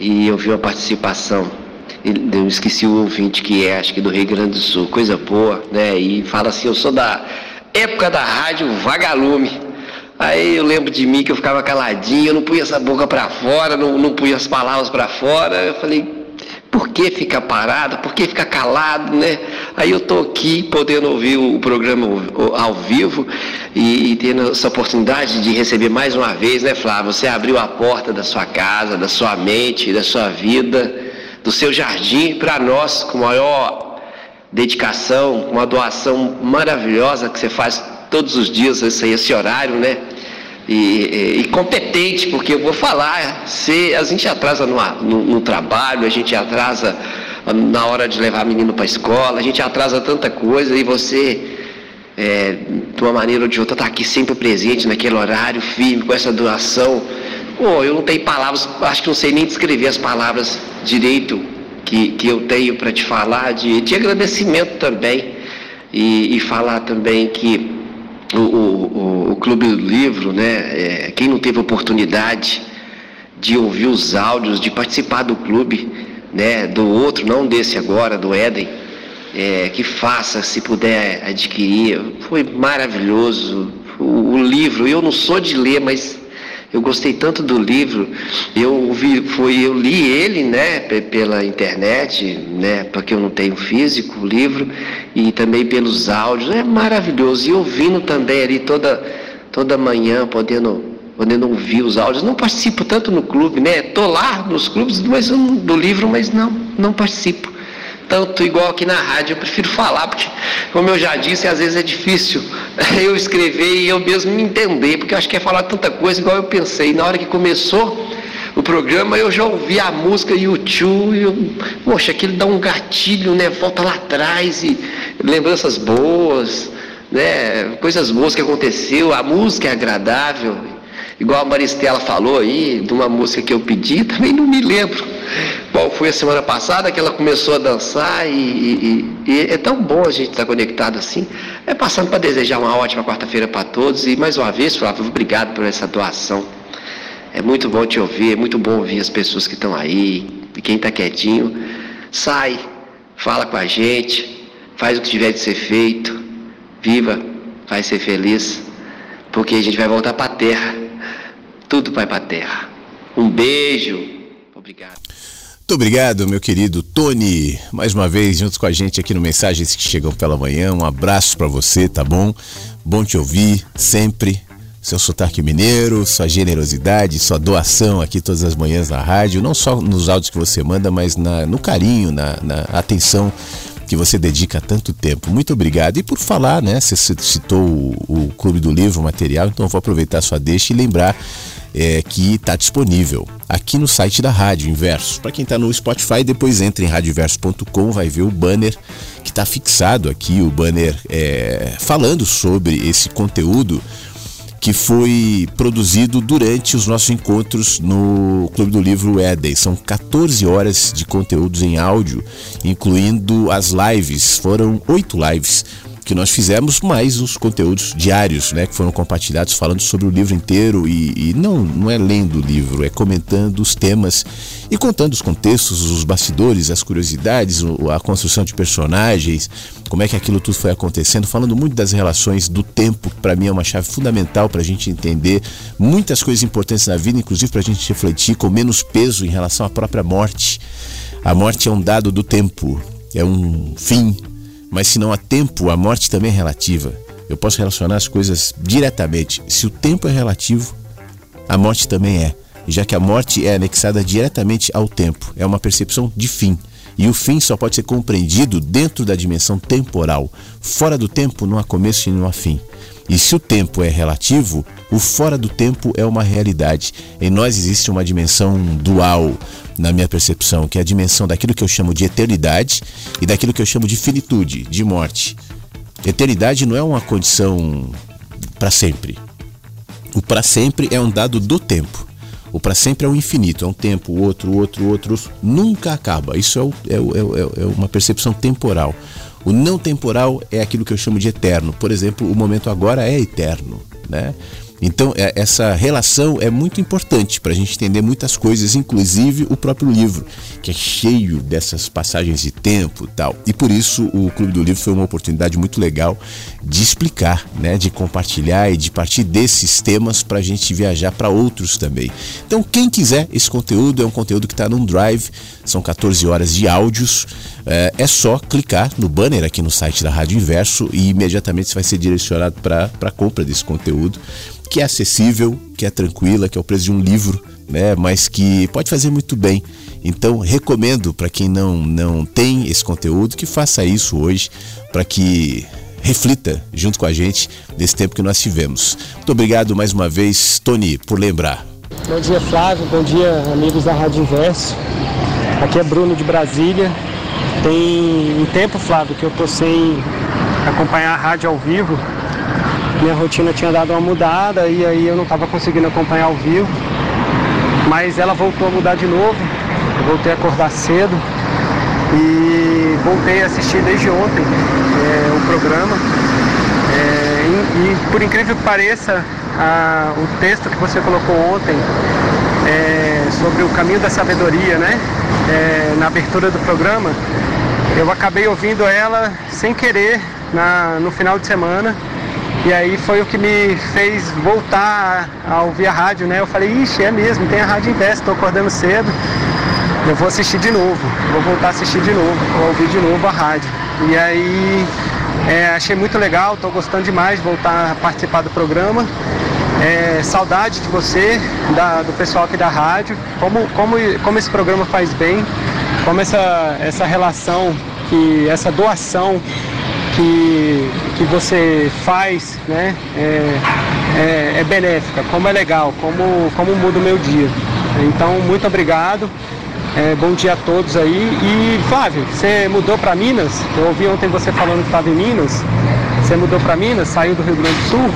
e eu vi uma participação. Eu esqueci o ouvinte que é, acho que do Rio Grande do Sul, coisa boa, né? E fala assim, eu sou da época da rádio Vagalume. Aí eu lembro de mim que eu ficava caladinho, eu não punha essa boca para fora, não, não punha as palavras para fora. Eu falei, por que ficar parado? Por que ficar calado, né? Aí eu tô aqui podendo ouvir o programa ao vivo e, e tendo essa oportunidade de receber mais uma vez, né, Flávio? Você abriu a porta da sua casa, da sua mente, da sua vida, do seu jardim para nós com maior dedicação, uma doação maravilhosa que você faz todos os dias esse, esse horário, né? E, e, competente, porque eu vou falar, se a gente atrasa no, no, no trabalho, a gente atrasa na hora de levar menino para a escola, a gente atrasa tanta coisa e você, é, de uma maneira ou de outra, está aqui sempre presente naquele horário, firme, com essa doação. Pô, eu não tenho palavras, acho que não sei nem descrever as palavras direito que, que eu tenho para te falar, de, de agradecimento também. E, e falar também que o, o, o Clube do Livro, né? É, quem não teve oportunidade de ouvir os áudios, de participar do clube, né? Do outro, não desse agora, do Éden, é, que faça, se puder adquirir. Foi maravilhoso. O, o livro, eu não sou de ler, mas eu gostei tanto do livro, eu vi, foi, eu li ele, né, pela internet, né, porque eu não tenho físico o livro, e também pelos áudios, é maravilhoso. E ouvindo também ali toda, toda manhã, podendo, podendo ouvir os áudios. Não participo tanto no clube, né? Tô lá nos clubes mas, do livro, mas não, não participo tanto igual aqui na rádio. Eu prefiro falar, porque, como eu já disse, às vezes é difícil eu escrever e eu mesmo me entender, porque eu acho que é falar tanta coisa igual eu pensei. Na hora que começou o programa, eu já ouvi a música YouTube e eu, poxa, aquilo dá um gatilho, né? Volta lá atrás e lembranças boas, né? Coisas boas que aconteceu, a música é agradável. Igual a Maristela falou aí, de uma música que eu pedi, também não me lembro qual foi a semana passada que ela começou a dançar e, e, e é tão bom a gente estar conectado assim. É passando para desejar uma ótima quarta-feira para todos e mais uma vez, Flávio, obrigado por essa doação. É muito bom te ouvir, é muito bom ouvir as pessoas que estão aí, e quem está quietinho, sai, fala com a gente, faz o que tiver de ser feito, viva, vai ser feliz, porque a gente vai voltar para a terra. Tudo vai para a terra. Um beijo. Obrigado. Muito obrigado, meu querido Tony, mais uma vez junto com a gente aqui no Mensagens que Chegam pela Manhã. Um abraço para você, tá bom? Bom te ouvir sempre. Seu sotaque mineiro, sua generosidade, sua doação aqui todas as manhãs na rádio, não só nos áudios que você manda, mas na, no carinho, na, na atenção que você dedica tanto tempo. Muito obrigado. E por falar, né? Você citou o, o Clube do Livro, o material, então vou aproveitar sua deixa e lembrar é, que está disponível aqui no site da Rádio Inverso. Para quem está no Spotify, depois entra em radioinverso.com, vai ver o banner que está fixado aqui, o banner é, falando sobre esse conteúdo que foi produzido durante os nossos encontros no Clube do Livro Éden. São 14 horas de conteúdos em áudio, incluindo as lives. Foram oito lives que nós fizemos, mais os conteúdos diários, né, que foram compartilhados falando sobre o livro inteiro e, e, não, não é lendo o livro, é comentando os temas e contando os contextos, os bastidores, as curiosidades, a construção de personagens, como é que aquilo tudo foi acontecendo, falando muito das relações do tempo, que para mim é uma chave fundamental para a gente entender muitas coisas importantes na vida, inclusive para a gente refletir com menos peso em relação à própria morte. A morte é um dado do tempo, é um fim mas se não há tempo, a morte também é relativa. Eu posso relacionar as coisas diretamente. Se o tempo é relativo, a morte também é. Já que a morte é anexada diretamente ao tempo, é uma percepção de fim. E o fim só pode ser compreendido dentro da dimensão temporal. Fora do tempo não há começo e não há fim. E se o tempo é relativo, o fora do tempo é uma realidade. Em nós existe uma dimensão dual, na minha percepção, que é a dimensão daquilo que eu chamo de eternidade e daquilo que eu chamo de finitude, de morte. Eternidade não é uma condição para sempre. O para sempre é um dado do tempo. O para sempre é o infinito, é um tempo, outro, outro, outro, nunca acaba. Isso é, o, é, é, é uma percepção temporal. O não temporal é aquilo que eu chamo de eterno. Por exemplo, o momento agora é eterno, né? Então, é, essa relação é muito importante para a gente entender muitas coisas, inclusive o próprio livro, que é cheio dessas passagens de tempo e tal. E por isso o Clube do Livro foi uma oportunidade muito legal de explicar, né, de compartilhar e de partir desses temas para a gente viajar para outros também. Então, quem quiser esse conteúdo, é um conteúdo que está num drive, são 14 horas de áudios. É, é, só clicar no banner aqui no site da Rádio Inverso e imediatamente você vai ser direcionado para a compra desse conteúdo que é acessível, que é tranquila, que é o preço de um livro, né? Mas que pode fazer muito bem. Então recomendo para quem não não tem esse conteúdo que faça isso hoje para que reflita junto com a gente desse tempo que nós tivemos. Muito obrigado mais uma vez, Tony, por lembrar. Bom dia, Flávio. Bom dia, amigos da Rádio Inverso. Aqui é Bruno de Brasília. Tem um tempo, Flávio, que eu tô sem acompanhar a rádio ao vivo minha rotina tinha dado uma mudada e aí eu não estava conseguindo acompanhar ao vivo. Mas ela voltou a mudar de novo. Eu voltei a acordar cedo e voltei a assistir desde ontem é, o programa. É, e, e, por incrível que pareça, a, o texto que você colocou ontem é, sobre o caminho da sabedoria, né? Na abertura do programa, eu acabei ouvindo ela sem querer na, no final de semana e aí foi o que me fez voltar a ouvir a rádio, né? Eu falei, ixi, é mesmo, tem a Rádio Invest, estou acordando cedo. Eu vou assistir de novo, vou voltar a assistir de novo, vou ouvir de novo a rádio. E aí é, achei muito legal, estou gostando demais de voltar a participar do programa. É, saudade de você, da, do pessoal aqui da rádio, como, como, como esse programa faz bem, como essa, essa relação, que, essa doação que, que você faz né, é, é, é, benéfica, como é legal, como, como muda o meu dia. Então, muito obrigado. É, bom dia a todos aí. E Flávio, você mudou para Minas? Eu ouvi ontem você falando que estava em Minas. Você mudou para Minas, saiu do Rio Grande do Sul.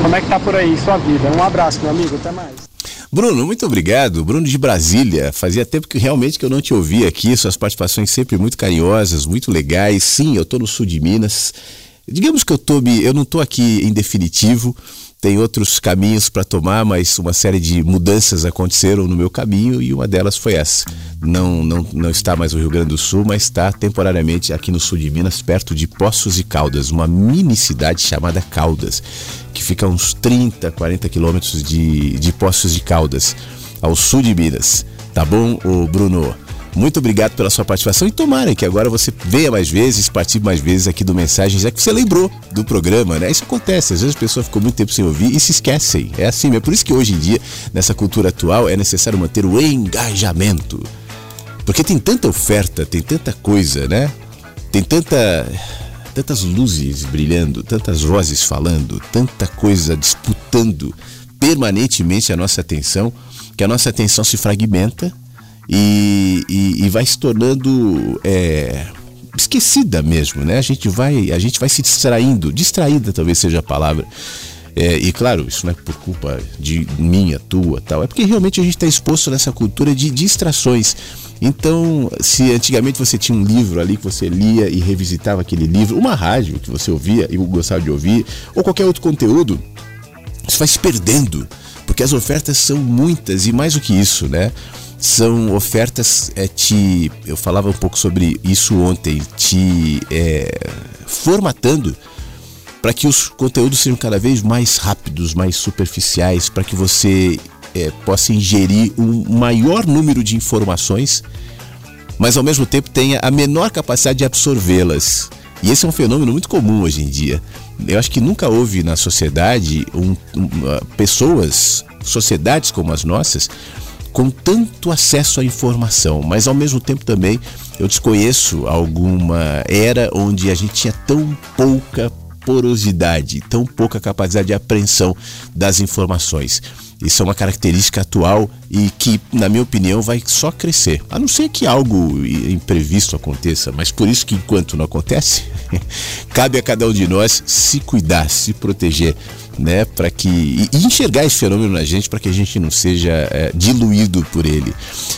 Como é que tá por aí sua vida? Um abraço, meu amigo. Até mais. Bruno, muito obrigado. Bruno de Brasília. Fazia tempo que realmente que eu não te ouvia aqui. Suas participações sempre muito carinhosas, muito legais. Sim, eu estou no sul de Minas. Digamos que eu tô eu não estou aqui em definitivo, tem outros caminhos para tomar, mas uma série de mudanças aconteceram no meu caminho e uma delas foi essa. Não, não, não está mais no Rio Grande do Sul, mas está temporariamente aqui no sul de Minas, perto de Poços e Caldas, uma mini cidade chamada Caldas, que fica a uns 30, 40 quilômetros de, de Poços de Caldas, ao sul de Minas. Tá bom, Bruno? Muito obrigado pela sua participação e tomara que agora você venha mais vezes, participe mais vezes aqui do Mensagens, já que você lembrou do programa, né? Isso acontece, às vezes as pessoas ficam muito tempo sem ouvir e se esquecem. É assim, é por isso que hoje em dia, nessa cultura atual, é necessário manter o engajamento. Porque tem tanta oferta, tem tanta coisa, né? Tem tanta tantas luzes brilhando, tantas vozes falando, tanta coisa disputando permanentemente a nossa atenção, que a nossa atenção se fragmenta e, e, e vai se tornando é, esquecida mesmo, né? A gente vai, a gente vai se distraindo, distraída talvez seja a palavra. É, e claro, isso não é por culpa de minha, tua, tal. É porque realmente a gente está exposto nessa cultura de distrações. Então, se antigamente você tinha um livro ali que você lia e revisitava aquele livro, uma rádio que você ouvia e gostava de ouvir, ou qualquer outro conteúdo, isso vai se perdendo, porque as ofertas são muitas e mais do que isso, né? São ofertas é, te. Eu falava um pouco sobre isso ontem, te é, formatando para que os conteúdos sejam cada vez mais rápidos, mais superficiais, para que você é, possa ingerir um maior número de informações, mas ao mesmo tempo tenha a menor capacidade de absorvê-las. E esse é um fenômeno muito comum hoje em dia. Eu acho que nunca houve na sociedade um, um, pessoas, sociedades como as nossas, com tanto acesso à informação, mas ao mesmo tempo também eu desconheço alguma era onde a gente tinha tão pouca porosidade, tão pouca capacidade de apreensão das informações. Isso é uma característica atual e que, na minha opinião, vai só crescer. A não ser que algo imprevisto aconteça, mas por isso que enquanto não acontece, cabe a cada um de nós se cuidar, se proteger né, para que e enxergar esse fenômeno na gente para que a gente não seja é, diluído por ele.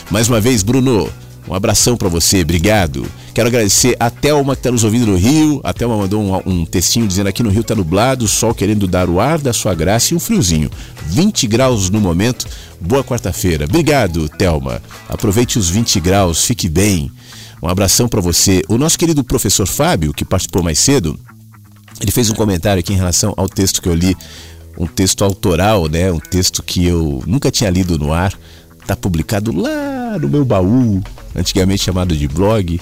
Mais uma vez, Bruno, um abração para você, obrigado. Quero agradecer a Thelma que está nos ouvindo no Rio. A Thelma mandou um, um textinho dizendo aqui no Rio está nublado, sol querendo dar o ar da sua graça e um friozinho. 20 graus no momento. Boa quarta-feira. Obrigado, Thelma. Aproveite os 20 graus, fique bem. Um abração para você. O nosso querido professor Fábio, que participou mais cedo, ele fez um comentário aqui em relação ao texto que eu li, um texto autoral, né? Um texto que eu nunca tinha lido no ar. Está publicado lá no meu baú, antigamente chamado de blog.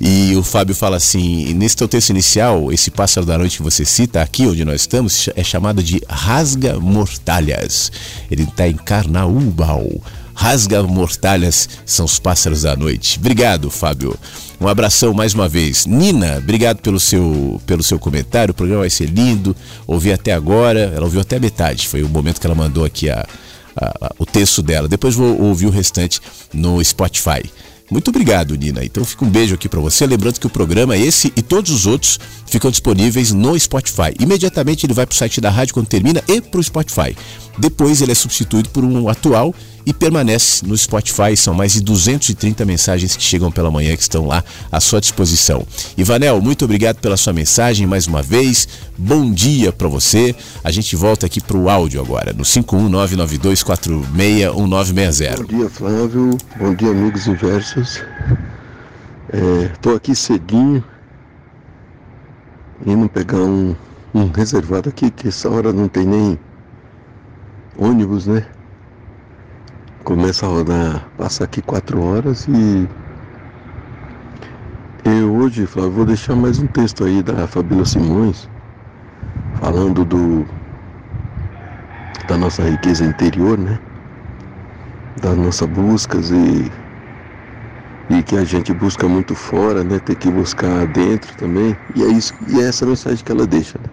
E o Fábio fala assim: nesse teu texto inicial, esse pássaro da noite que você cita aqui onde nós estamos é chamado de rasga mortalhas. Ele está em Carnaúbal. Rasga mortalhas são os pássaros da noite. Obrigado, Fábio. Um abração mais uma vez. Nina, obrigado pelo seu, pelo seu comentário. O programa vai ser lindo. Ouvi até agora, ela ouviu até a metade. Foi o momento que ela mandou aqui a, a, a, o texto dela. Depois vou ouvir o restante no Spotify. Muito obrigado, Nina. Então fica um beijo aqui para você. Lembrando que o programa, esse e todos os outros, ficam disponíveis no Spotify. Imediatamente ele vai para o site da rádio quando termina e para o Spotify. Depois ele é substituído por um atual e permanece no Spotify. São mais de 230 mensagens que chegam pela manhã que estão lá à sua disposição. Ivanel, muito obrigado pela sua mensagem mais uma vez. Bom dia para você. A gente volta aqui para o áudio agora, no 51992461960. Bom dia, Flávio. Bom dia, amigos inversos. Estou é, aqui cedinho, indo pegar um, um reservado aqui, que essa hora não tem nem ônibus, né? começa a rodar, passa aqui quatro horas e eu hoje, Flávio, vou deixar mais um texto aí da Fabíola Simões, falando do da nossa riqueza interior, né? Das nossas buscas e, e que a gente busca muito fora, né? Tem que buscar dentro também. E é isso, e é essa mensagem que ela deixa. Né?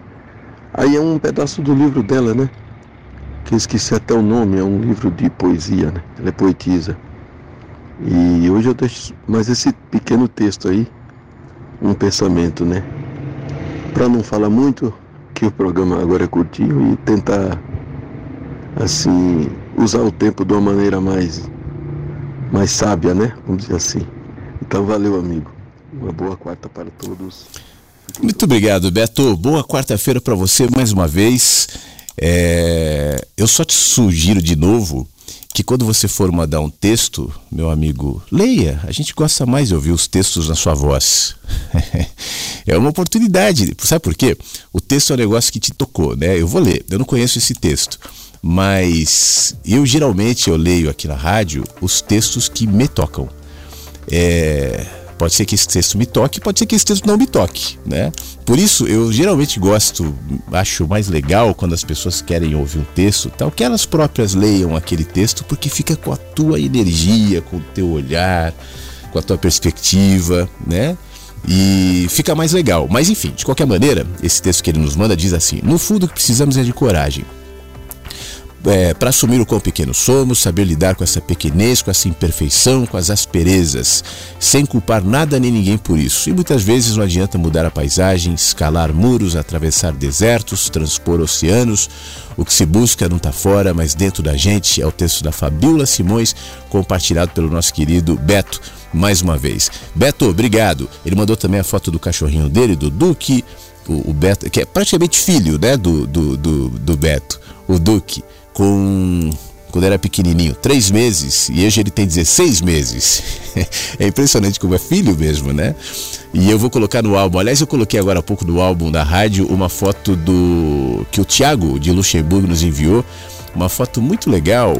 Aí é um pedaço do livro dela, né? Que esqueci até o nome, é um livro de poesia, né? Ela é poetisa. E hoje eu deixo mais esse pequeno texto aí, um pensamento, né? Para não falar muito, que o programa agora é curtinho e tentar, assim, usar o tempo de uma maneira mais, mais sábia, né? Vamos dizer assim. Então, valeu, amigo. Uma boa quarta para todos. Muito obrigado, Beto. Boa quarta-feira para você mais uma vez. É, eu só te sugiro de novo que quando você for mandar um texto, meu amigo, leia. A gente gosta mais de ouvir os textos na sua voz. é uma oportunidade. Sabe por quê? O texto é um negócio que te tocou, né? Eu vou ler. Eu não conheço esse texto, mas eu geralmente eu leio aqui na rádio os textos que me tocam. É, Pode ser que esse texto me toque, pode ser que esse texto não me toque, né? Por isso, eu geralmente gosto, acho mais legal quando as pessoas querem ouvir um texto, tal, que elas próprias leiam aquele texto, porque fica com a tua energia, com o teu olhar, com a tua perspectiva, né? E fica mais legal. Mas enfim, de qualquer maneira, esse texto que ele nos manda diz assim: No fundo, o que precisamos é de coragem é, para assumir o quão pequeno somos, saber lidar com essa pequenez, com essa imperfeição, com as asperezas, sem culpar nada nem ninguém por isso. E muitas vezes não adianta mudar a paisagem, escalar muros, atravessar desertos, transpor oceanos. O que se busca não está fora, mas dentro da gente. É o texto da Fabiola Simões, compartilhado pelo nosso querido Beto mais uma vez. Beto, obrigado. Ele mandou também a foto do cachorrinho dele, do Duque, o, o Beto, que é praticamente filho né, do, do, do, do Beto, o Duque com quando era pequenininho, três meses, e hoje ele tem 16 meses. é impressionante como é filho mesmo, né? E eu vou colocar no álbum, aliás, eu coloquei agora há pouco no álbum da rádio uma foto do que o Thiago de Luxemburgo nos enviou, uma foto muito legal.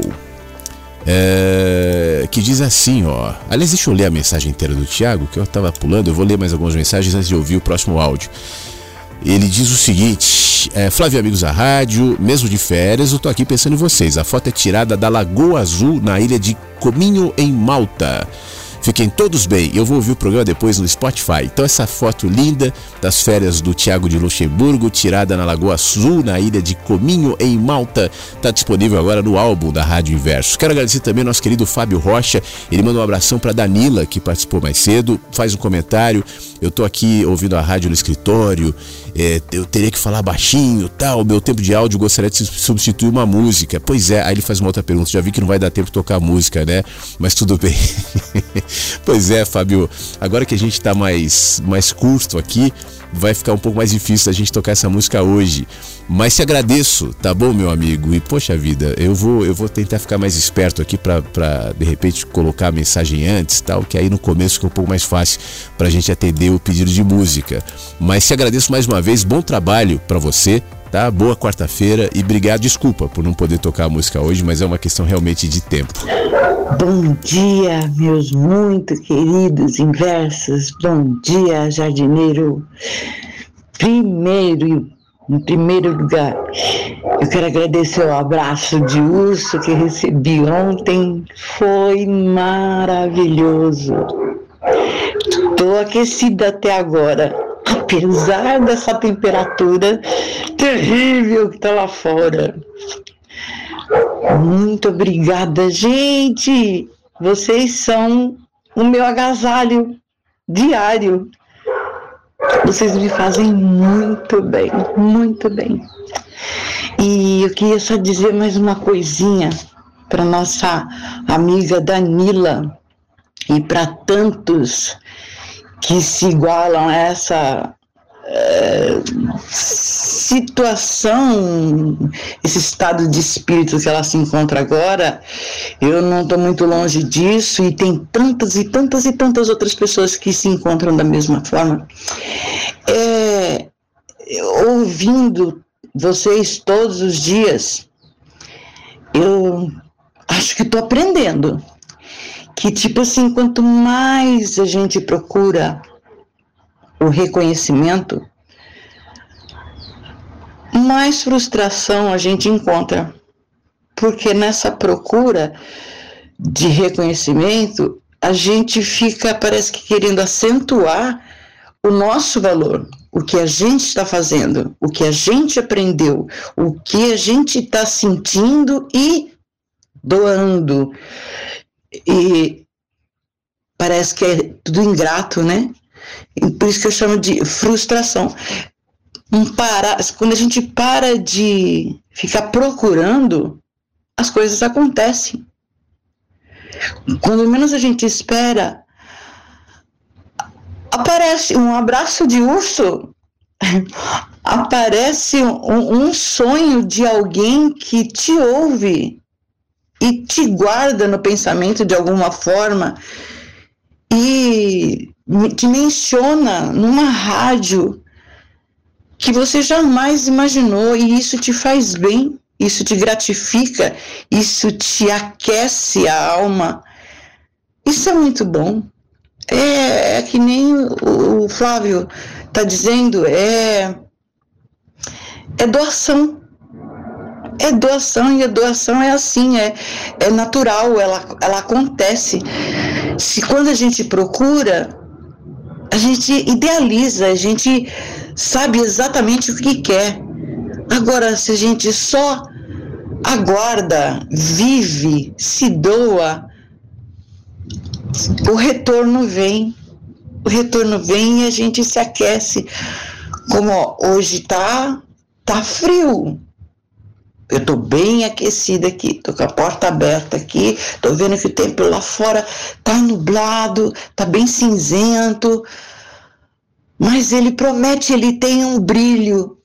É, que diz assim, ó. Aliás, deixa eu ler a mensagem inteira do Thiago, que eu tava pulando, eu vou ler mais algumas mensagens antes de ouvir o próximo áudio. Ele diz o seguinte: é, Flávio Amigos da Rádio, mesmo de férias, eu tô aqui pensando em vocês. A foto é tirada da Lagoa Azul, na ilha de Cominho, em Malta. Fiquem todos bem. Eu vou ouvir o programa depois no Spotify. Então, essa foto linda das férias do Tiago de Luxemburgo, tirada na Lagoa Azul, na ilha de Cominho, em Malta, está disponível agora no álbum da Rádio Inverso. Quero agradecer também ao nosso querido Fábio Rocha. Ele manda um abração para Danila, que participou mais cedo. Faz um comentário. Eu tô aqui ouvindo a rádio no escritório. É, eu teria que falar baixinho, tal. Meu tempo de áudio gostaria de substituir uma música. Pois é. Aí ele faz uma outra pergunta. Já vi que não vai dar tempo de tocar música, né? Mas tudo bem. pois é, Fábio. Agora que a gente está mais, mais curto aqui, vai ficar um pouco mais difícil a gente tocar essa música hoje. Mas te agradeço, tá bom, meu amigo? E poxa vida, eu vou, eu vou tentar ficar mais esperto aqui para de repente colocar a mensagem antes, tal, que aí no começo fica um pouco mais fácil para a gente atender o pedido de música. Mas te agradeço mais uma vez, bom trabalho para você, tá? Boa quarta-feira e obrigado, desculpa por não poder tocar a música hoje, mas é uma questão realmente de tempo. Bom dia, meus muito queridos inversos. Bom dia, jardineiro. Primeiro, em primeiro lugar, eu quero agradecer o abraço de urso que recebi ontem. Foi maravilhoso. Estou aquecida até agora, apesar dessa temperatura terrível que está lá fora. Muito obrigada, gente. Vocês são o meu agasalho diário. Vocês me fazem muito bem, muito bem. E eu queria só dizer mais uma coisinha para nossa amiga Danila e para tantos que se igualam a essa é, situação, esse estado de espírito que ela se encontra agora, eu não estou muito longe disso e tem tantas e tantas e tantas outras pessoas que se encontram da mesma forma. É, ouvindo vocês todos os dias, eu acho que estou aprendendo que tipo assim, quanto mais a gente procura o reconhecimento, mais frustração a gente encontra. Porque nessa procura de reconhecimento, a gente fica, parece que querendo acentuar o nosso valor, o que a gente está fazendo, o que a gente aprendeu, o que a gente está sentindo e doando. E parece que é tudo ingrato, né? Por isso que eu chamo de frustração. Um para, quando a gente para de ficar procurando, as coisas acontecem. Quando menos a gente espera, aparece um abraço de urso aparece um, um sonho de alguém que te ouve e te guarda no pensamento de alguma forma e te menciona numa rádio que você jamais imaginou e isso te faz bem, isso te gratifica, isso te aquece a alma. Isso é muito bom. É, é que nem o, o Flávio está dizendo, é, é doação. É doação e a doação é assim, é, é natural, ela, ela acontece. Se quando a gente procura, a gente idealiza, a gente sabe exatamente o que quer. Agora, se a gente só aguarda, vive, se doa, o retorno vem. O retorno vem e a gente se aquece. Como hoje tá, tá frio. Eu tô bem aquecida aqui, tô com a porta aberta aqui, tô vendo que o tempo lá fora tá nublado, tá bem cinzento, mas ele promete, ele tem um brilho.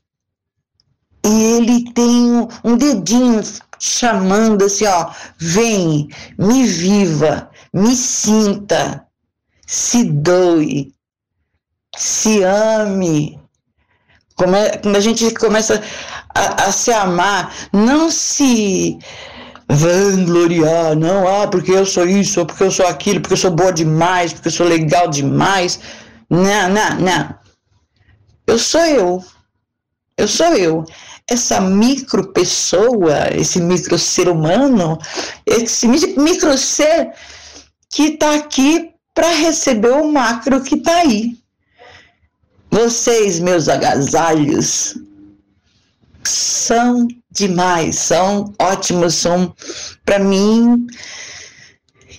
E ele tem um dedinho chamando assim, ó, vem, me viva, me sinta, se doe, se ame. Quando a gente começa a, a se amar, não se vangloriar, não, ah, porque eu sou isso, ou porque eu sou aquilo, porque eu sou boa demais, porque eu sou legal demais. Não, não, não. Eu sou eu. Eu sou eu. Essa micro pessoa, esse micro ser humano, esse micro ser que está aqui para receber o macro que está aí. Vocês, meus agasalhos, são demais, são ótimos, são para mim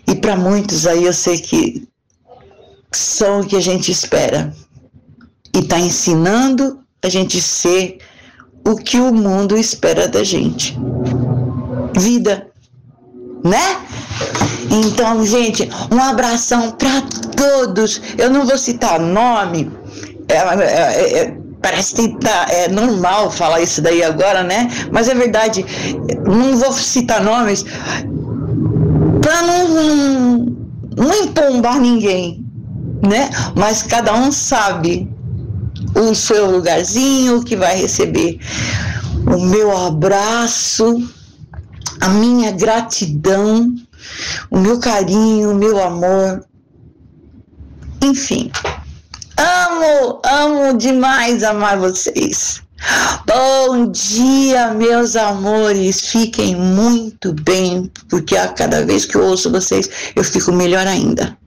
e para muitos aí eu sei que são o que a gente espera e está ensinando a gente ser o que o mundo espera da gente. Vida, né? Então, gente, um abração para todos. Eu não vou citar nome, é, é, é, parece que tá, é normal falar isso daí agora, né? Mas é verdade, não vou citar nomes para não, não empombar ninguém, né? Mas cada um sabe o seu lugarzinho que vai receber o meu abraço, a minha gratidão, o meu carinho, o meu amor. Enfim, amo, amo demais amar vocês. Bom dia, meus amores. Fiquem muito bem, porque a cada vez que eu ouço vocês, eu fico melhor ainda.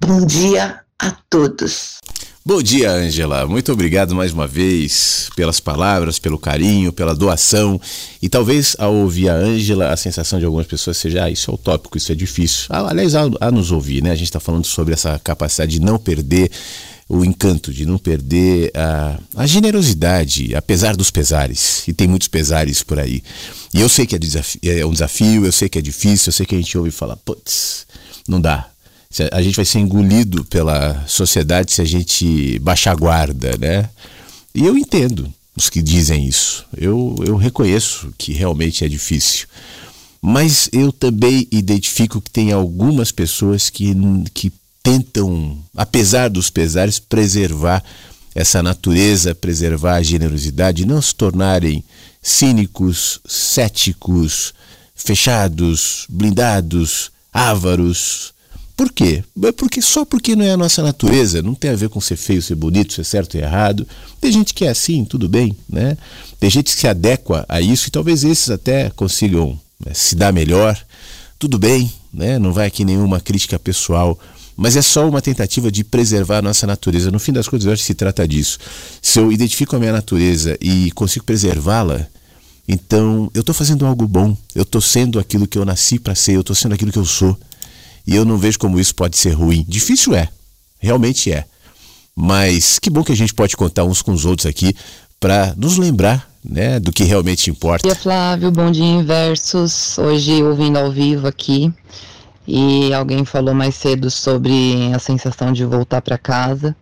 Bom dia a todos. Bom dia, Angela. Muito obrigado mais uma vez pelas palavras, pelo carinho, pela doação. E talvez ao ouvir a Angela, a sensação de algumas pessoas seja: ah, isso é utópico, isso é difícil. Ah, aliás, a nos ouvir, né? A gente está falando sobre essa capacidade de não perder o encanto, de não perder a, a generosidade, apesar dos pesares. E tem muitos pesares por aí. E eu sei que é, é um desafio, eu sei que é difícil, eu sei que a gente ouve falar: putz, não dá a gente vai ser engolido pela sociedade se a gente baixar a guarda, né? E eu entendo os que dizem isso. Eu, eu reconheço que realmente é difícil. Mas eu também identifico que tem algumas pessoas que, que tentam, apesar dos pesares, preservar essa natureza, preservar a generosidade, não se tornarem cínicos, céticos, fechados, blindados, ávaros, por quê? É porque só porque não é a nossa natureza, não tem a ver com ser feio, ser bonito, ser certo e errado. Tem gente que é assim, tudo bem, né? Tem gente que se adequa a isso e talvez esses até consigam né, se dar melhor. Tudo bem, né? Não vai aqui nenhuma crítica pessoal, mas é só uma tentativa de preservar a nossa natureza. No fim das contas, eu acho que se trata disso. Se eu identifico a minha natureza e consigo preservá-la, então eu estou fazendo algo bom. Eu estou sendo aquilo que eu nasci para ser. Eu estou sendo aquilo que eu sou. E eu não vejo como isso pode ser ruim. Difícil é, realmente é. Mas que bom que a gente pode contar uns com os outros aqui para nos lembrar né, do que realmente importa. Bom dia, Flávio. Bom dia, Inversos. Hoje ouvindo ao vivo aqui. E alguém falou mais cedo sobre a sensação de voltar para casa.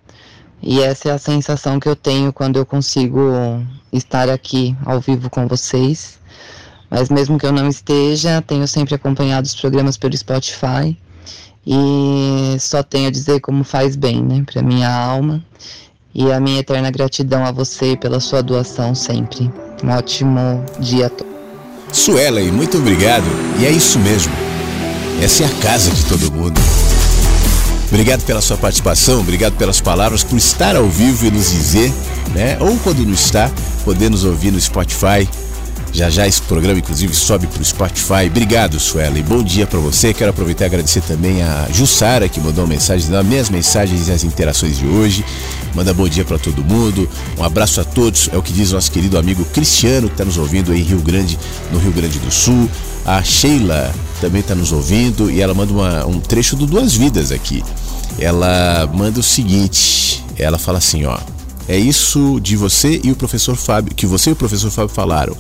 E essa é a sensação que eu tenho quando eu consigo estar aqui ao vivo com vocês. Mas mesmo que eu não esteja, tenho sempre acompanhado os programas pelo Spotify e só tenho a dizer como faz bem, né, para minha alma. E a minha eterna gratidão a você pela sua doação sempre. Um ótimo dia a todos. Suelen, muito obrigado. E é isso mesmo. Essa é a casa de todo mundo. Obrigado pela sua participação, obrigado pelas palavras, por estar ao vivo e nos dizer, né? Ou quando não está, poder nos ouvir no Spotify. Já já esse programa, inclusive, sobe para o Spotify. Obrigado, Suela, e bom dia para você. Quero aproveitar e agradecer também a Jussara, que mandou mensagens, as minhas mensagens e as interações de hoje. Manda bom dia para todo mundo. Um abraço a todos. É o que diz nosso querido amigo Cristiano, que está nos ouvindo em Rio Grande, no Rio Grande do Sul. A Sheila também está nos ouvindo e ela manda uma, um trecho do Duas Vidas aqui. Ela manda o seguinte: ela fala assim, ó. É isso de você e o professor Fábio, que você e o professor Fábio falaram.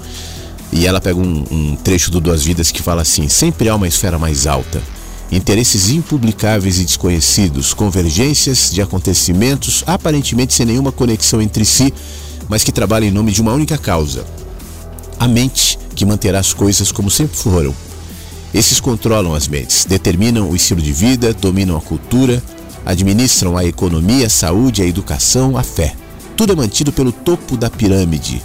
E ela pega um, um trecho do Duas Vidas que fala assim: sempre há uma esfera mais alta. Interesses impublicáveis e desconhecidos, convergências de acontecimentos aparentemente sem nenhuma conexão entre si, mas que trabalham em nome de uma única causa: a mente que manterá as coisas como sempre foram. Esses controlam as mentes, determinam o estilo de vida, dominam a cultura, administram a economia, a saúde, a educação, a fé. Tudo é mantido pelo topo da pirâmide,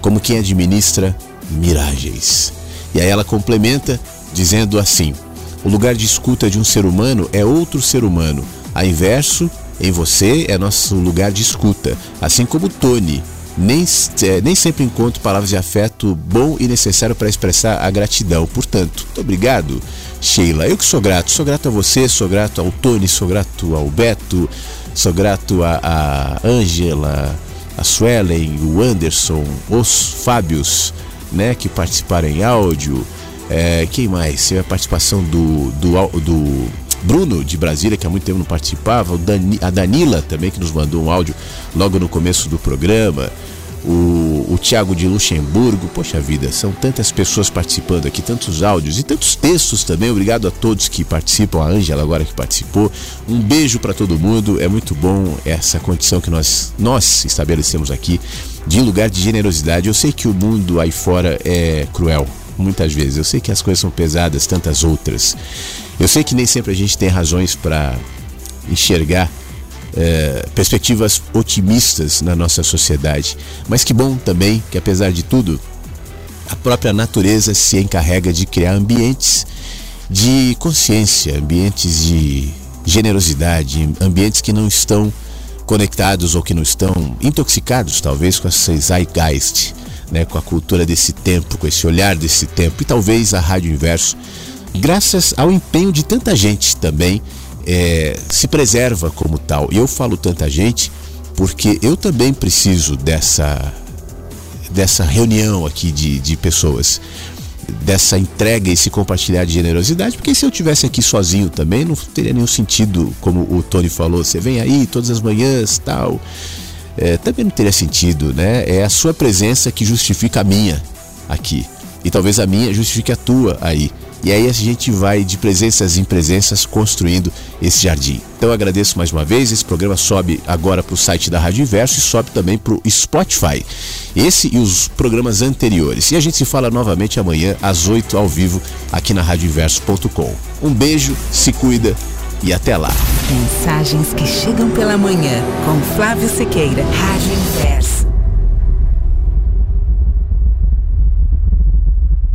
como quem administra miragens. E aí ela complementa dizendo assim: o lugar de escuta de um ser humano é outro ser humano. A inverso, em você é nosso lugar de escuta, assim como Tony, nem, é, nem sempre encontro palavras de afeto bom e necessário para expressar a gratidão. Portanto, muito obrigado, Sheila. Eu que sou grato, sou grato a você, sou grato ao Tony, sou grato ao Beto, sou grato a Ângela, a, a Suelen, o Anderson, os Fábios, né, que participaram em áudio. É, quem mais? A participação do, do, do Bruno de Brasília, que há muito tempo não participava, Dani, a Danila também, que nos mandou um áudio logo no começo do programa, o, o Tiago de Luxemburgo, poxa vida, são tantas pessoas participando aqui, tantos áudios e tantos textos também. Obrigado a todos que participam, a Ângela agora que participou. Um beijo para todo mundo, é muito bom essa condição que nós, nós estabelecemos aqui de lugar de generosidade. Eu sei que o mundo aí fora é cruel, muitas vezes. Eu sei que as coisas são pesadas, tantas outras. Eu sei que nem sempre a gente tem razões para enxergar é, perspectivas otimistas na nossa sociedade, mas que bom também que, apesar de tudo, a própria natureza se encarrega de criar ambientes de consciência, ambientes de generosidade, ambientes que não estão conectados ou que não estão intoxicados, talvez, com essa zeitgeist, né, com a cultura desse tempo, com esse olhar desse tempo, e talvez a Rádio Inverso graças ao empenho de tanta gente também, é, se preserva como tal. E eu falo tanta gente porque eu também preciso dessa, dessa reunião aqui de, de pessoas, dessa entrega e esse compartilhar de generosidade, porque se eu tivesse aqui sozinho também não teria nenhum sentido, como o Tony falou, você vem aí todas as manhãs tal. É, também não teria sentido, né? É a sua presença que justifica a minha aqui. E talvez a minha justifique a tua aí. E aí a gente vai de presenças em presenças construindo esse jardim. Então eu agradeço mais uma vez. Esse programa sobe agora para o site da Rádio Inverso e sobe também para o Spotify. Esse e os programas anteriores. E a gente se fala novamente amanhã às 8 ao vivo aqui na radioinverso.com. Um beijo, se cuida e até lá. Mensagens que chegam pela manhã com Flávio Sequeira, Rádio Inverso.